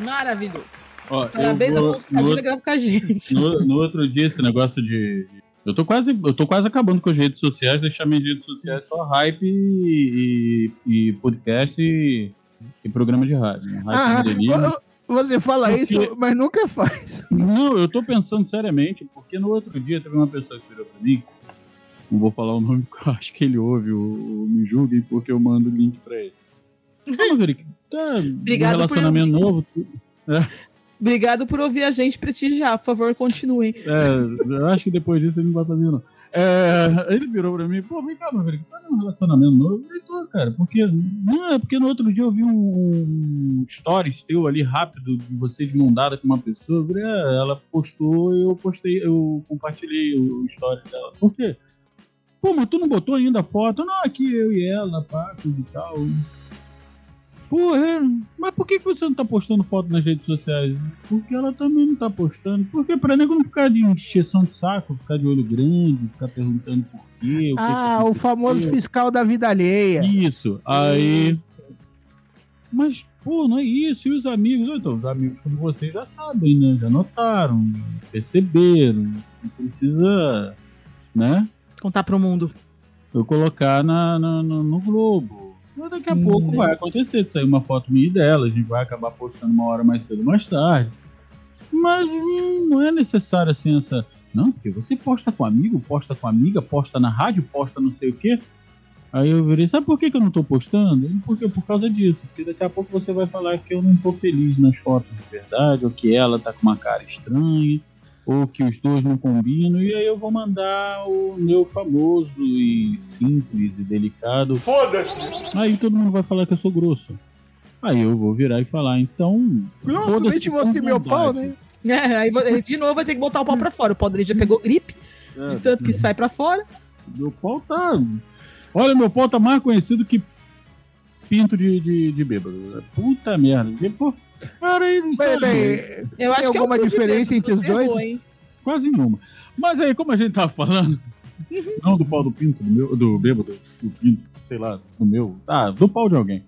Maravilhoso. Ó, eu Parabéns, vou- Afonso no, Padilha, grava com a gente. no- no outro dia, esse negócio de. Eu tô quase, eu tô quase acabando com as redes sociais, deixar minhas redes sociais só hype e, e, e podcast e, e programa de rádio. né? Hype Ah, você fala Porque- isso, mas nunca faz. Não, eu tô pensando seriamente, porque no outro dia teve uma pessoa que virou pra mim. Não vou falar o nome porque eu acho que ele ouve o, o Me Julguem, porque eu mando o link pra ele. (laughs) Não, Maverick, tá Obrigado um por relacionamento novo. tu- Obrigado por ouvir a gente prestigiar. Por favor, continuem. É, eu acho que depois disso ele não vai fazer, não. É, ele virou pra mim, pô, vem cá, Maverick, tá num relacionamento novo? Eu tô, cara, porque. Não, é porque no outro dia eu vi um stories teu ali rápido de você de mão dada com uma pessoa. Falei, é, ela postou eu postei, eu compartilhei o story dela. Por quê? Pô, mas tu não botou ainda a foto? Não, aqui eu e ela, pá, e tal. Porra, é, mas por que você não tá postando foto nas redes sociais? Porque ela também não tá postando. Porque pra nego não ficar de encheção de saco, ficar de olho grande, ficar perguntando por quê. o que Ah, que o famoso fiscal da vida alheia. Isso, aí. Mas, pô, não é isso. E os amigos? Então, os amigos como vocês já sabem, né? Já notaram, perceberam. Não precisa, né? Contar pro mundo. Eu colocar na, na- no, no Globo. Mas daqui a Hum, pouco né? vai acontecer de sair uma foto minha dela. A gente vai acabar postando uma hora mais cedo ou mais tarde. Mas hum, não é necessário assim essa. Não, porque você posta com amigo, posta com amiga, posta na rádio, posta não sei o quê. Aí eu virei, sabe por que, que eu não tô postando? Porque por causa disso. Porque daqui a pouco você vai falar que eu não tô feliz nas fotos de verdade, ou que ela tá com uma cara estranha, ou que os dois não combinam, e aí eu vou mandar o meu famoso e simples e delicado. Foda-se! Aí todo mundo vai falar que eu sou grosso. Aí eu vou virar e falar, então. Grosso, com mostrei meu pau, né? É, aí de novo vai ter que botar o pau pra fora. O pau dele já pegou gripe, É, de tanto que sai pra fora. Meu pau tá. Olha, meu pau tá mais conhecido que pinto de, de, de bêbado. Puta merda. E, Cara, aí, Bem, sabe, bem, Eu acho Tem que é alguma o diferença entre os dois? errou, quase nenhuma. Mas aí, como a gente tava falando, não do pau do pinto, do, meu, do bêbado, do pinto, sei lá, do meu. Ah, do pau de alguém.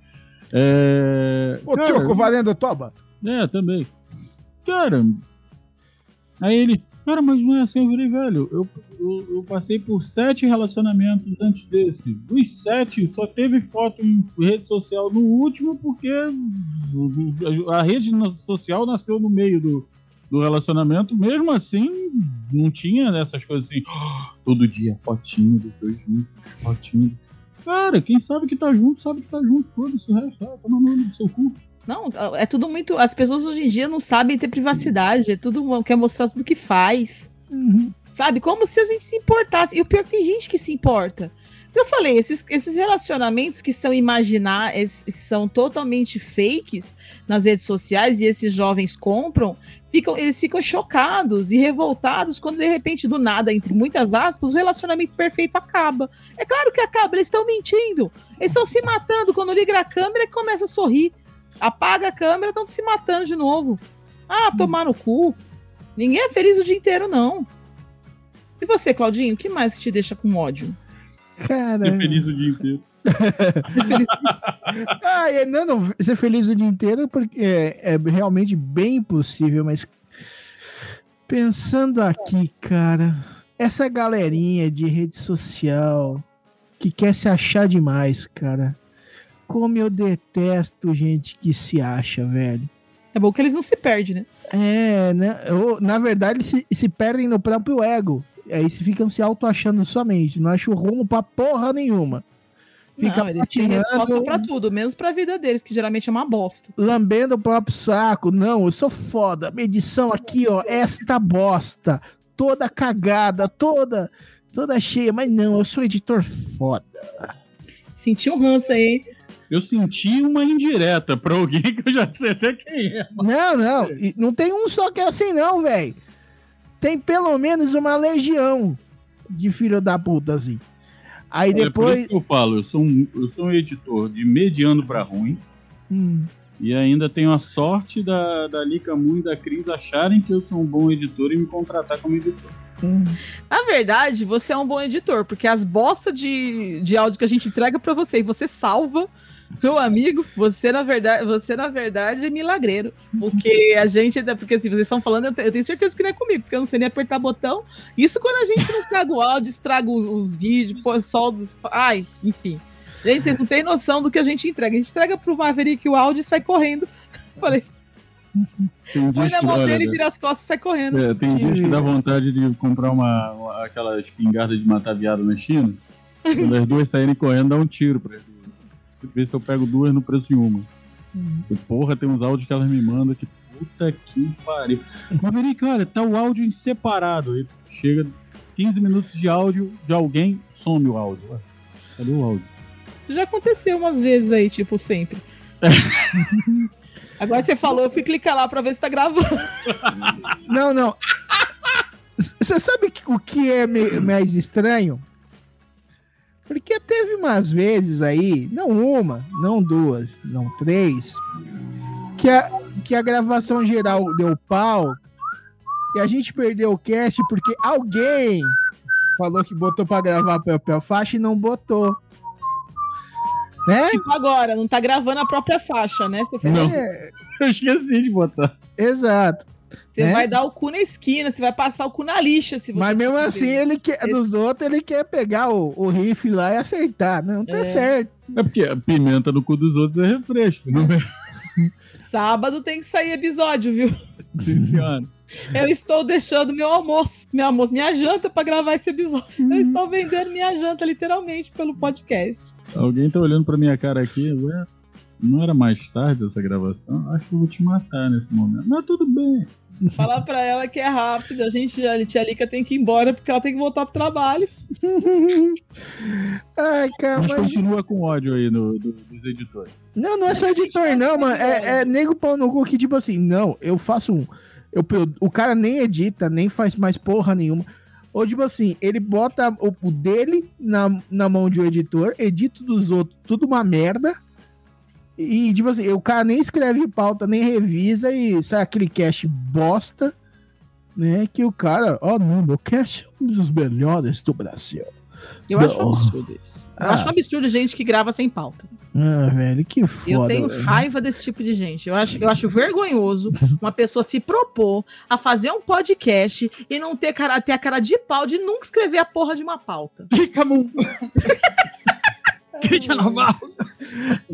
É. Ô, cara, Tioco, valendo toba? É, também. Cara, aí ele, Cara, mas não é assim, eu virei velho. Eu, eu, eu passei por sete relacionamentos antes desse. Dos sete, só teve foto em rede social no último, porque a rede social nasceu no meio do, do relacionamento. Mesmo assim, não tinha essas coisas assim, todo dia, fotinho dos dois juntos, fotinho. Cara, quem sabe que tá junto, sabe que tá junto. Todo esse resto, ah, tá no nome do seu cu. Não, é tudo muito. As pessoas hoje em dia não sabem ter privacidade. É tudo. Quer mostrar tudo que faz. Uhum. Sabe? Como se a gente se importasse. E o pior é que tem gente que se importa. Eu falei, esses, esses relacionamentos que são imaginar, são totalmente fakes nas redes sociais e esses jovens compram, ficam, eles ficam chocados e revoltados quando de repente, do nada, entre muitas aspas, o relacionamento perfeito acaba. É claro que acaba, eles estão mentindo. Eles estão se matando. Quando liga a câmera, e começa a sorrir. Apaga a câmera, estão se matando de novo. Ah, tomar no cu. Ninguém é feliz o dia inteiro, não. E você, Claudinho, o que mais que te deixa com ódio? Cara. Ser feliz o dia inteiro. (laughs) ah, é, não, não, ser feliz o dia inteiro porque é, é realmente bem impossível, mas pensando aqui, cara, essa galerinha de rede social que quer se achar demais, cara. Como eu detesto gente que se acha, velho. É bom que eles não se perdem, né? É, né? Ou, na verdade, eles se, se perdem no próprio ego. Aí se ficam se auto-achando somente. Não acham rumo pra porra nenhuma. Fica não, eles têm resposta pra tudo, menos pra vida deles, que geralmente é uma bosta. Lambendo o próprio saco. Não, eu sou foda. Medição aqui, ó, esta bosta. Toda cagada, toda, toda cheia. Mas não, eu sou editor foda. Senti um ranço aí. Eu senti uma indireta pra alguém que eu já sei até quem é. Não, não. Não tem um só que é assim, não, velho. Tem pelo menos uma legião de filho da puta, assim. Aí Olha, depois. eu falo, eu sou, um, eu sou um editor de mediano pra ruim. Hum. E ainda tenho a sorte da, da Lika Moon e da Cris acharem que eu sou um bom editor e me contratar como editor. Hum. Na verdade, você é um bom editor, porque as bostas de, de áudio que a gente entrega para você e você salva meu amigo, você na verdade, você na verdade é milagreiro. Porque a gente, porque assim, vocês estão falando, eu tenho certeza que não é comigo, porque eu não sei nem apertar botão. Isso quando a gente não traga o áudio, estraga os, os vídeos, põe soldos. Ai, enfim. Gente, vocês não têm noção do que a gente entrega. A gente entrega pro Maverick o áudio e sai correndo. Falei. Põe na mão dele, vira as costas e sai correndo. É, tem dias que dá vontade de comprar uma, uma aquela espingarda de matar viado na China. (laughs) Quando as duas saírem correndo, dá um tiro pra eles ver se eu pego duas no preço de uma. Uhum. E, porra, tem uns áudios que elas me mandam que puta que pariu. Maverick, olha, tá o áudio em separado. Aí chega 15 minutos de áudio de alguém, some o áudio. Ué, cadê o áudio? Isso já aconteceu umas vezes aí, tipo, sempre. (laughs) Agora você falou, eu fui clicar lá pra ver se tá gravando. Não, não. (laughs) Você sabe o que é mais estranho? Porque teve umas vezes aí, não uma, não duas, não três, que a, que a gravação geral deu pau e a gente perdeu o cast porque alguém falou que botou para gravar papel faixa e não botou. Né? Tipo agora, não tá gravando a própria faixa, né? Você não. É... Eu esqueci de botar. Exato. Você né? vai dar o cu na esquina, você vai passar o cu na lixa. Se Mas mesmo assim, ele quer, Esse... dos outros, ele quer pegar o, o rifle lá e acertar. Não tá é. certo. É porque a pimenta no cu dos outros é refresco, não é? (laughs) Sábado tem que sair episódio, viu? Sim, senhora. (laughs) Eu estou deixando meu almoço, meu almoço, minha janta para gravar esse episódio. Eu uhum. estou vendendo minha janta literalmente pelo podcast. Alguém tá olhando para minha cara aqui, ué? Não era mais tarde essa gravação? Acho que eu vou te matar nesse momento. Mas tudo bem. Fala pra ela que é rápido, a gente, a tia Lica tem que ir embora porque ela tem que voltar pro trabalho. (laughs) Ai, cara, mas, mas continua com ódio aí no, do, dos editores. Não, não é só editor, não, mano. É, é nego pau no cu que, tipo assim, não, eu faço um. Eu, o cara nem edita, nem faz mais porra nenhuma. Ou, tipo assim, ele bota o, o dele na, na mão de um editor, edita dos outros, tudo uma merda. E, tipo assim, o cara nem escreve pauta, nem revisa e sai aquele cast bosta, né? Que o cara, ó, oh, não, meu cast é um dos melhores do Brasil. Eu acho um absurdo isso. Eu ah. acho um absurdo gente que grava sem pauta. Ah, velho, que foda. Eu tenho velho. raiva desse tipo de gente. Eu acho, eu acho vergonhoso (laughs) uma pessoa se propor a fazer um podcast e não ter, cara, ter a cara de pau de nunca escrever a porra de uma pauta. Moon. (laughs) Clica Navarro.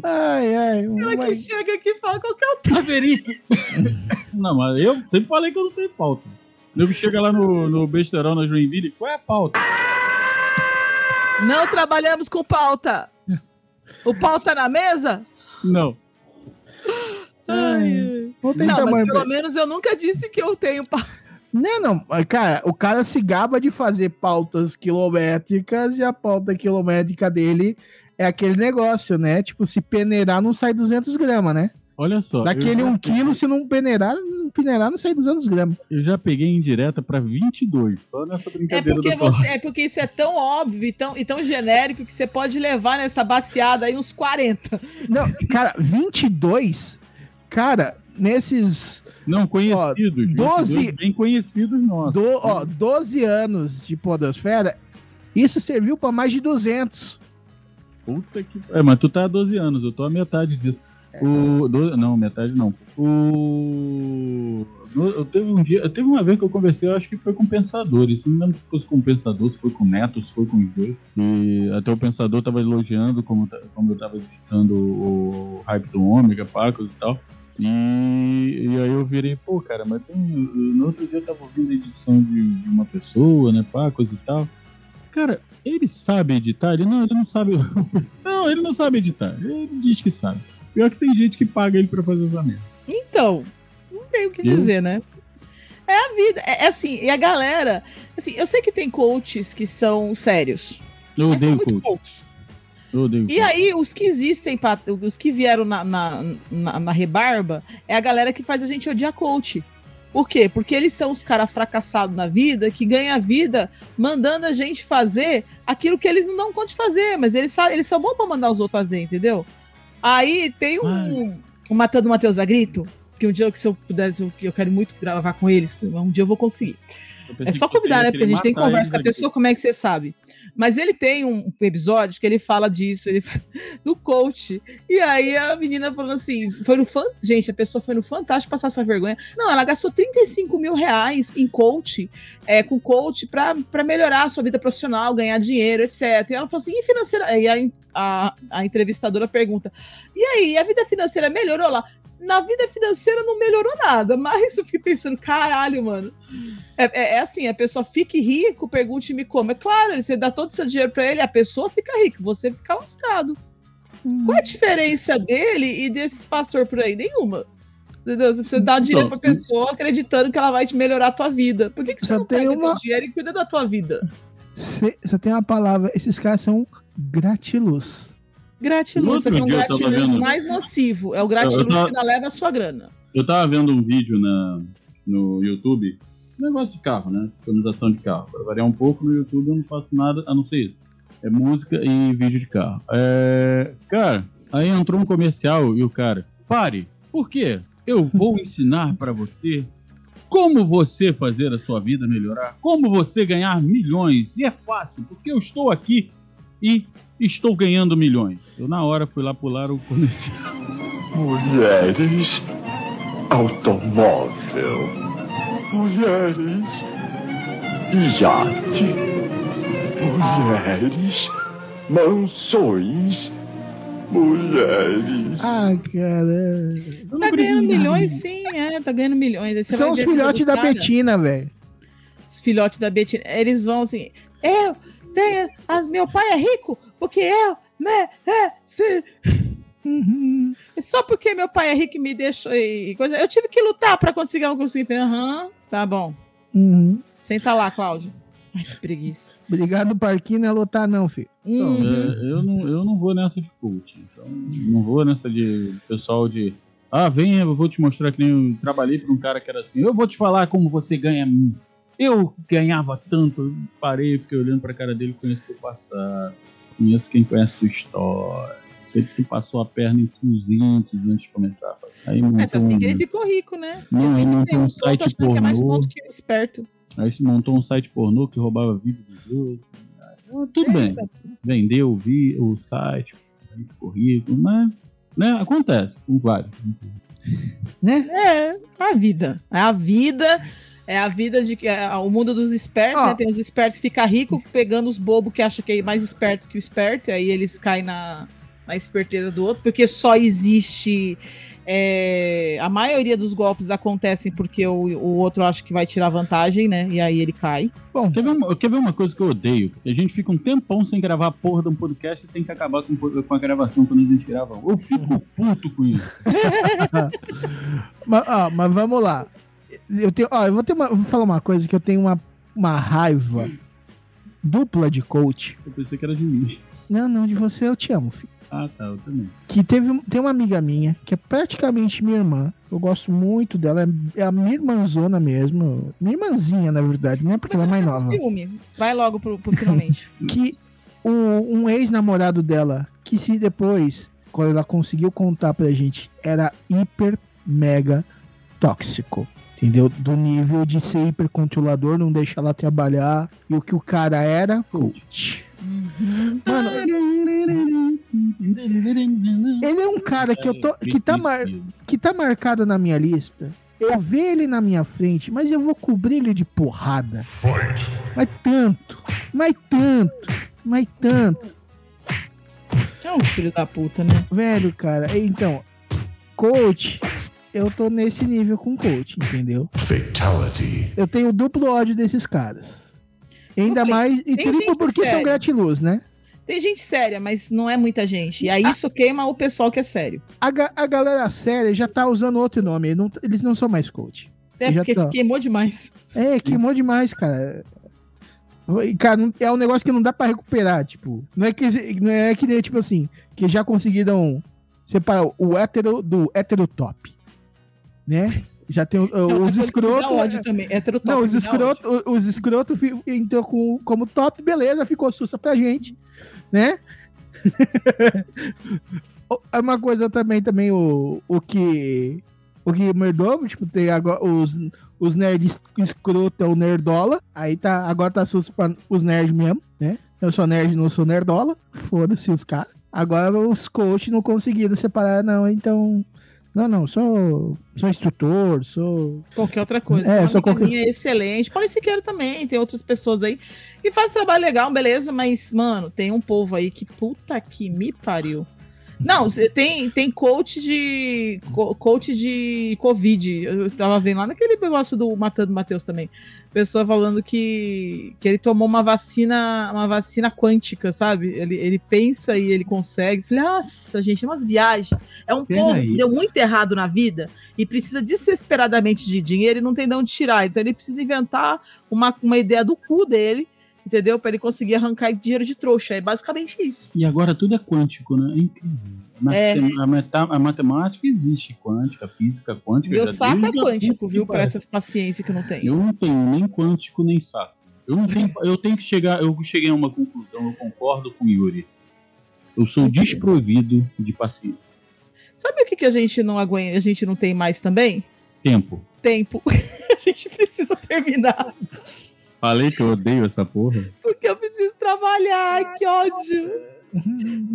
Ai, ai. Ela que mas- chega aqui e fala qual que é o Taverinho. (laughs) Não, mas eu sempre falei que eu não tenho pauta. Nego chega lá no, no besterol na Joinville, qual é a pauta? Não trabalhamos com pauta. O pau tá na mesa? Não. Ai, Não tem Não, mas pelo menos eu nunca disse que eu tenho pauta. Não, não. Cara, o cara se gaba de fazer pautas quilométricas e a pauta quilométrica dele é aquele negócio, né? Tipo, se peneirar não sai 200 gramas, né? Olha só. Daquele eu, 1 quilo, se não peneirar, não peneirar não sai 200 gramas. eu já peguei em direta pra 22, só nessa É brincadeira porque, do pau. você, é porque isso é tão óbvio e tão, e tão genérico que você pode levar nessa baseada aí uns 40. Não, cara, 22, cara, nesses Não, conhecidos. 12 22 bem conhecidos nossos. do, ó, 12 anos de podosfera, isso serviu pra mais de 200. Puta que. É, mas tu tá há 12 anos, eu tô a metade disso. O, do- não, metade não. O. eu teve um dia. Teve uma vez que eu conversei, eu acho que foi com pensadores. Não lembro se fosse com o pensador, se foi com o Neto, se foi com os dois. E até o pensador tava elogiando como, ta- como eu tava editando o hype do Ômega, Pacos e tal. E, e aí eu virei, pô, cara, mas tem, no outro dia eu tava ouvindo a edição de, de uma pessoa, né, Pacos e tal. Cara, ele sabe editar? Ele não, ele não sabe. (laughs) Não, ele não sabe editar. Ele diz que sabe. Pior que tem gente que paga ele pra fazer essa merda. Então, não tem o que Eu? dizer, né? É a vida. É, é assim, e a galera. Assim, eu sei que tem coaches que são sérios. Eu mas odeio coach. poucos. Eu odeio E coach. aí, os que existem, os que vieram na, na, na, na rebarba, é a galera que faz a gente odiar coach. Por quê? Porque eles são os caras fracassados na vida, que ganham a vida mandando a gente fazer aquilo que eles não dão conta de fazer, mas eles, eles são bons pra mandar os outros fazer, entendeu? Aí tem um, um Matando Matheus a Grito, que um dia que se eu pudesse, eu, eu quero muito gravar com eles, um dia eu vou conseguir. Eu É só convidar, né? Porque a gente tem conversa com a aqui. pessoa, como é que você sabe? Mas ele tem um episódio que ele fala disso, ele (laughs) do coach. E aí a menina falando assim: foi no fan... Gente, a pessoa foi no Fantástico passar essa vergonha. Não, ela gastou 35 mil reais em coach, é, com coach, pra, pra melhorar a sua vida profissional, ganhar dinheiro, etc. E ela falou assim: e financeira? E a, a, a entrevistadora pergunta: e aí, a vida financeira melhorou lá? Na vida financeira não melhorou nada, mas eu fiquei pensando, caralho, mano. É, é- é assim, a pessoa fique rico, pergunte-me como. É claro, você dá todo o seu dinheiro pra ele, a pessoa fica rica, você fica lascado. Qual é a diferença dele e desses pastor por aí? Nenhuma. Entendeu? Você dá dinheiro pra pessoa acreditando que ela vai te melhorar a tua vida. Por que, que você Só não tem pega uma- dinheiro e cuida da tua vida? Cê- Só tem uma palavra, esses caras são gratiluz. Gratiluz, é um dia gratiluz vendo- mais nocivo. É o gratiluz tava- que não leva a sua grana. Eu tava vendo um vídeo na, no YouTube, negócio de carro, né? Customização de carro. Pra variar um pouco, no YouTube eu não faço nada a não ser isso. É música e vídeo de carro. É, cara, aí entrou um comercial e o cara, pare, por quê? Eu vou ensinar pra você como você fazer a sua vida melhorar, como você ganhar milhões. E é fácil, porque eu estou aqui e estou ganhando milhões. Eu na hora fui lá pular o comercial. Mulheres, automóvel, mulheres, iate, mulheres, mansões, mulheres. Ah, cara. Tá ganhando milhões, sim, é, tá ganhando milhões. Aí você São os filhotes da. Betina, velho. os filhotes da Betina, eles vão assim, eu tenho, as, meu pai é rico, porque eu mereci. Uhum. (laughs) E Só porque meu pai é rico e me deixou e coisa, eu tive que lutar pra conseguir algo conseguir. Aham, tá bom. Uhum. Senta lá, Cláudio. Ai, que preguiça. Obrigado parquinho, não é lotar, não, filho. Então, Uhum. é, eu, não, eu não vou nessa de coach. Então, não vou nessa de pessoal de. Ah, vem, eu vou te mostrar que nem eu trabalhei para um cara que era assim. Eu vou te falar como você ganha. Eu ganhava tanto, parei, fiquei olhando pra cara dele, conheço teu passado, conheço quem conhece sua história. Sei que passou a perna em cozinhos antes de começar. Aí Mas montou assim que um- ele ficou rico, né? Não, Assim ele que montou um tonto site achando que é mais pornô. tonto que o esperto. Aí se montou um site pornô que roubava vídeo dos outros. Ah, Tudo bem. Vendeu o, vi, o site. ficou rico, mas né, acontece com vários. Né? É, a vida. É a vida. É a vida de que é o mundo dos espertos, Ó. né? Tem os espertos que ficam ricos pegando os bobos que acham que é mais esperto que o esperto, e aí eles caem na, na esperteza do outro, porque só existe. é, a maioria dos golpes acontecem porque o, o outro acha que vai tirar vantagem, né? E aí ele cai. Bom, Quer ver, uma, quer ver uma coisa que eu odeio? A gente fica um tempão sem gravar a porra de um podcast e tem que acabar com, com a gravação quando a gente grava. Eu fico puto com isso. (laughs) mas, ó, mas vamos lá. Eu tenho, ó, eu vou ter uma, vou falar uma coisa que eu tenho uma, uma raiva dupla de coach. Eu pensei que era de mim. Não, não, de você eu te amo, filho. Ah, tá, eu também. Que teve, tem uma amiga minha, que é praticamente minha irmã. Eu gosto muito dela, é- é a minha irmãzona mesmo. Minha irmãzinha, na verdade, não é porque ela é mais nova. Ciúme. Vai logo pro, pro finalmente. (laughs) que o, um ex-namorado dela, que se depois, quando ela conseguiu contar pra gente, era hiper mega tóxico. Entendeu? Do nível de ser hipercontrolador, não deixar ela trabalhar. E o que o cara era, coach. Mano, ele é um cara que eu tô. que tá, mar, que tá marcado na minha lista. Eu ver ele na minha frente, mas eu vou cobrir ele de porrada. Mas tanto, mas tanto, mas tanto. É um filho da puta, né? Velho, cara, então, coach, eu tô nesse nível com coach, entendeu? Fatality. Eu tenho duplo ódio desses caras. Ainda mais, e triplo porque são séria. gratiluz, né? Tem gente séria, mas não é muita gente. E aí isso queima o pessoal que é sério. A, ga- a galera séria já tá usando outro nome, eles não, eles não são mais coach. Até Já porque tá. queimou demais. É, queimou demais, cara. Cara, não- é um negócio que não dá pra recuperar, tipo. Não é que, não é que nem, tipo assim, que já conseguiram separar o hétero do heterotop, né? Já tem Não, os é escrotos. também. Heterotop Não, os escrotos os escroto entrou com, como top, beleza, ficou sussa pra gente, né? (laughs) É uma coisa também, também o, o que o que merdou, tipo, tem agora os, os nerds escroto é o nerdola, aí tá, agora tá sussa pra os nerds mesmo, né? Eu sou nerd, não sou nerdola, foda-se os caras. Agora os coaches não conseguiram separar, não, então... Não, não, sou, sou instrutor, sou... Qualquer outra coisa. É, amiga qualquer- minha é excelente. Paulo Siqueira também, tem outras pessoas aí que fazem trabalho legal, beleza, mas, mano, tem um povo aí que puta que me pariu. Não, tem, tem coach de. co- coach de Covid. Eu tava vendo lá naquele negócio do Matando Matheus também. Pessoa falando que, que ele tomou uma vacina, uma vacina quântica, sabe? Ele, ele pensa e ele consegue. Falei, nossa, gente, é umas viagens. É um Pera povo aí. que deu muito errado na vida e precisa desesperadamente de dinheiro e não tem de onde tirar. Então ele precisa inventar uma, uma ideia do cu dele, entendeu? Pra ele conseguir arrancar dinheiro de trouxa. É basicamente isso. E agora tudo é quântico, né? É incrível. A, É. a meta- a matemática existe quântica, física quântica. Meu saco é quântico, viu? pariu. essas paciências que eu não tenho. Eu não tenho nem quântico nem saco. Eu não tenho, eu tenho que chegar, eu cheguei a uma conclusão, eu concordo com o Yuri. Eu sou desprovido de paciência. Sabe o que, que a gente não aguenta, a gente não tem mais também? Tempo. Tempo. (laughs) a gente precisa terminar. Falei que eu odeio essa porra. Porque eu preciso trabalhar. Que ódio.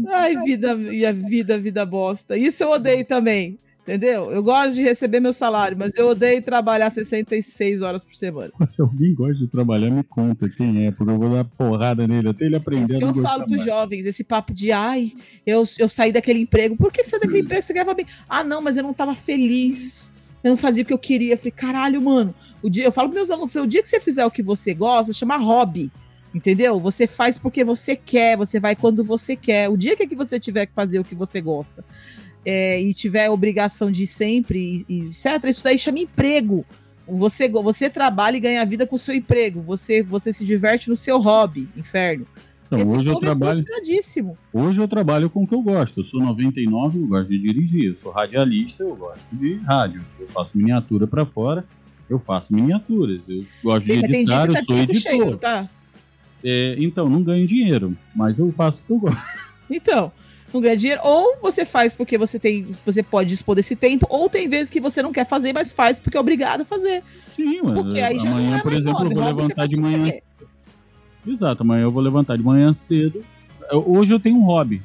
Ai, vida, e a vida, vida bosta. Isso eu odeio também. Entendeu? Eu gosto de receber meu salário, mas eu odeio trabalhar 66 horas por semana. Se alguém gosta de trabalhar, me conta quem é, porque eu vou dar porrada nele até ele aprender Isso a que eu falo pros mais. jovens, esse papo de ai, eu, eu saí daquele emprego. Por que que você daquele emprego? Você ganhava bem. Ah, não, mas eu não tava feliz. Eu não fazia o que eu queria. Eu falei, caralho, mano. O dia, eu falo pros meus alunos, falei, o dia que você fizer o que você gosta, chama hobby. Entendeu? Você faz porque você quer, você vai quando você quer. O dia que, que você tiver que fazer o que você gosta é, e tiver a obrigação de sempre, e, e etc., isso daí chama emprego. Você, você trabalha e ganha vida com o seu emprego. Você, você se diverte no seu hobby, inferno. Então, Esse hoje eu é trabalho. frustradíssimo. Hoje eu trabalho com o que eu gosto. Eu sou 99, eu gosto de dirigir. Eu sou radialista, eu gosto de rádio. Eu faço miniatura pra fora, eu faço miniaturas. Eu gosto Sim, de editar, tá eu sou editor. não tá? É, então, não ganho dinheiro, mas eu faço o que eu gosto. Então, não ganha dinheiro, ou você faz porque você tem, você pode dispor desse tempo, ou tem vezes que você não quer fazer, mas faz porque é obrigado a fazer. Sim, mas Porque aí já amanhã, é por exemplo, hobby, eu vou levantar de manhã. Exato, amanhã eu vou levantar de manhã cedo. Eu- Hoje eu tenho um hobby.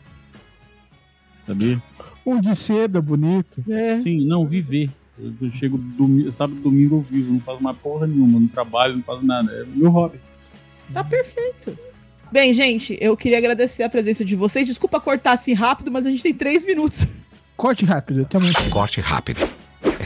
saber? Um de seda bonito. É. Sim, não, viver. Eu, eu chego domingo, sábado e domingo eu vivo, não faço uma porra nenhuma, não trabalho, não faço nada. É meu hobby. Tá perfeito. Bem, gente, eu queria agradecer a presença de vocês. Desculpa cortar assim rápido, mas a gente tem três minutos. Corte rápido, tá muito. Corte rápido.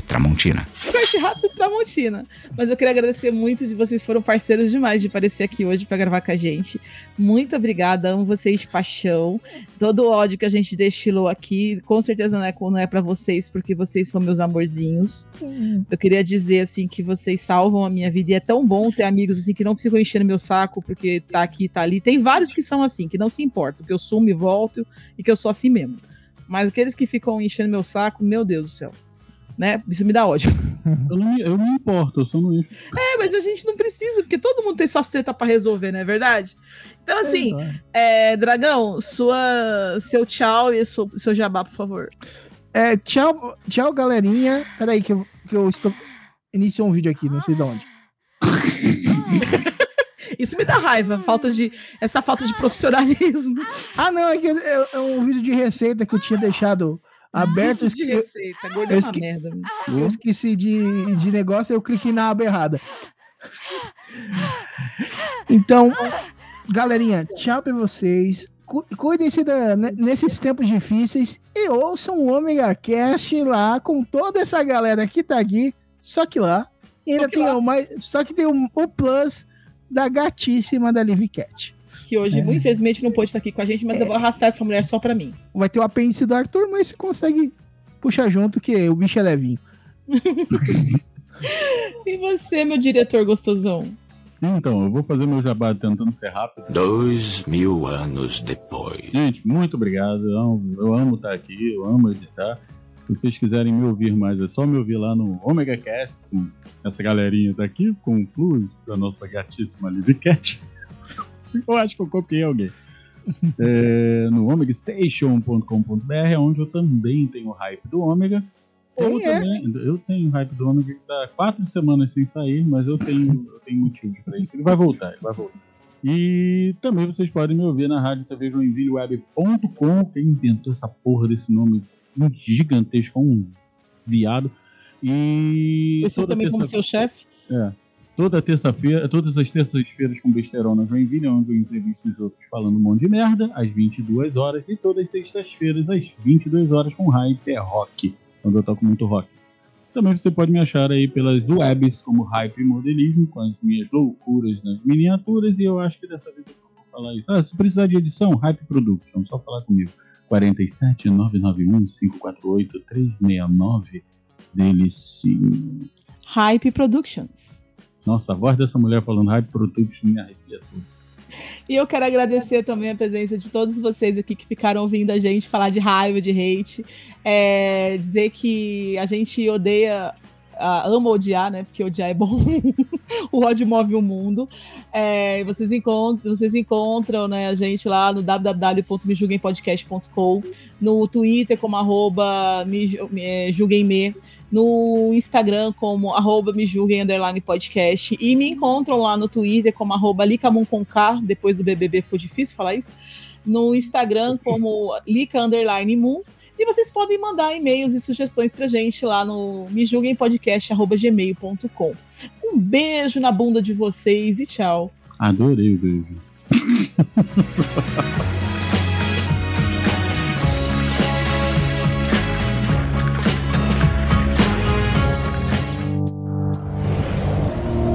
Tramontina. Corte rápido Tramontina. Mas eu queria agradecer muito de vocês, foram parceiros demais de aparecer aqui hoje para gravar com a gente. Muito obrigada, amo vocês de paixão. Todo o ódio que a gente destilou aqui, com certeza não é, não é para vocês, porque vocês são meus amorzinhos. Eu queria dizer assim que vocês salvam a minha vida e é tão bom ter amigos assim que não ficam enchendo meu saco porque tá aqui, tá ali. Tem vários que são assim, que não se importam, que eu sumo e volto e que eu sou assim mesmo. Mas aqueles que ficam enchendo meu saco, meu Deus do céu. Né? Isso me dá ódio. (laughs) Eu não, me- eu não importo, eu só não encho. É, mas a gente não precisa, porque todo mundo tem sua treta pra resolver, não é verdade? Então, assim, é, Dragão, sua, seu tchau e seu, seu jabá, por favor. É, tchau, tchau, galerinha. Peraí, que eu, que eu estou. Iniciou um vídeo aqui, não sei de onde. (laughs) Isso me dá raiva, falta de, essa falta de profissionalismo. Ah, não, é, que é, é um vídeo de receita que eu tinha deixado aberto. (laughs) de esque- receita, gordo é eu uma esque- merda. Eu esqueci de, de negócio, eu cliquei na aba errada. Então, galerinha, tchau pra vocês. Cu- Cuidem-se nesses tempos difíceis e ouçam o Omega Cast lá com toda essa galera que tá aqui. Só que lá. E ainda tem o mais. Só que tem o, o plus da gatíssima da Live Cat. Que hoje, infelizmente, não pôde estar aqui com a gente, mas eu vou arrastar essa mulher só pra mim. Vai ter o apêndice do Arthur, mas você consegue puxar junto, que o bicho é levinho. (laughs) E você, meu diretor gostosão? Então, eu vou fazer meu jabá tentando ser rápido. Dois mil anos depois. Gente, muito obrigado. Eu amo, eu amo estar aqui, eu amo editar. Se vocês quiserem me ouvir mais, é só me ouvir lá no Omega Cast, com essa galerinha daqui, com o plus da nossa gatíssima Live Cat. Eu acho que eu copiei alguém. É, no omegastation.com.br, é onde eu também tenho o hype do Ômega. Ou Tem, é? também, eu tenho hype do Ômega que tá quatro semanas sem sair, mas eu tenho, eu tenho motivos pra isso. Ele vai voltar, ele vai voltar. E também vocês podem me ouvir na rádio TV Joinvilleweb.com. Quem inventou essa porra desse nome gigantesco, um viado. E. Você também como seu chefe? é. Toda terça-feira, todas as terças-feiras com Besteirão na Joinville, onde eu entrevisto os outros falando um monte de merda, às 22 horas. E todas as sextas-feiras, às 22 horas, com Hype é Rock, onde eu toco muito rock. Também você pode me achar aí pelas webs como Hype Modelismo, com as minhas loucuras nas miniaturas. E eu acho que dessa vez eu vou falar isso. Ah, se precisar de edição, Hype Production, só falar comigo. 47 991 548 369 Delicinho. Hype Productions. Nossa, a voz dessa mulher falando Hype Production me arrepia tudo. E eu quero agradecer também a presença de todos vocês aqui que ficaram ouvindo a gente falar de raiva, de hate. É, dizer que a gente odeia, ama odiar, né? Porque odiar é bom. (laughs) o ódio move o mundo. É, vocês, encontram, vocês encontram né, a gente lá no www.mejulguempodcast.com, no Twitter como arroba me, ju- eh, julguemme, no Instagram como arroba me julguem underline podcast e me encontram lá no Twitter como arroba K, depois do BBB ficou difícil falar isso, no Instagram como (laughs) Lica underline Moon e vocês podem mandar e-mails e sugestões pra gente lá no me julguem podcast arroba gmail.com. Um beijo na bunda de vocês e tchau. Adorei o beijo. (laughs)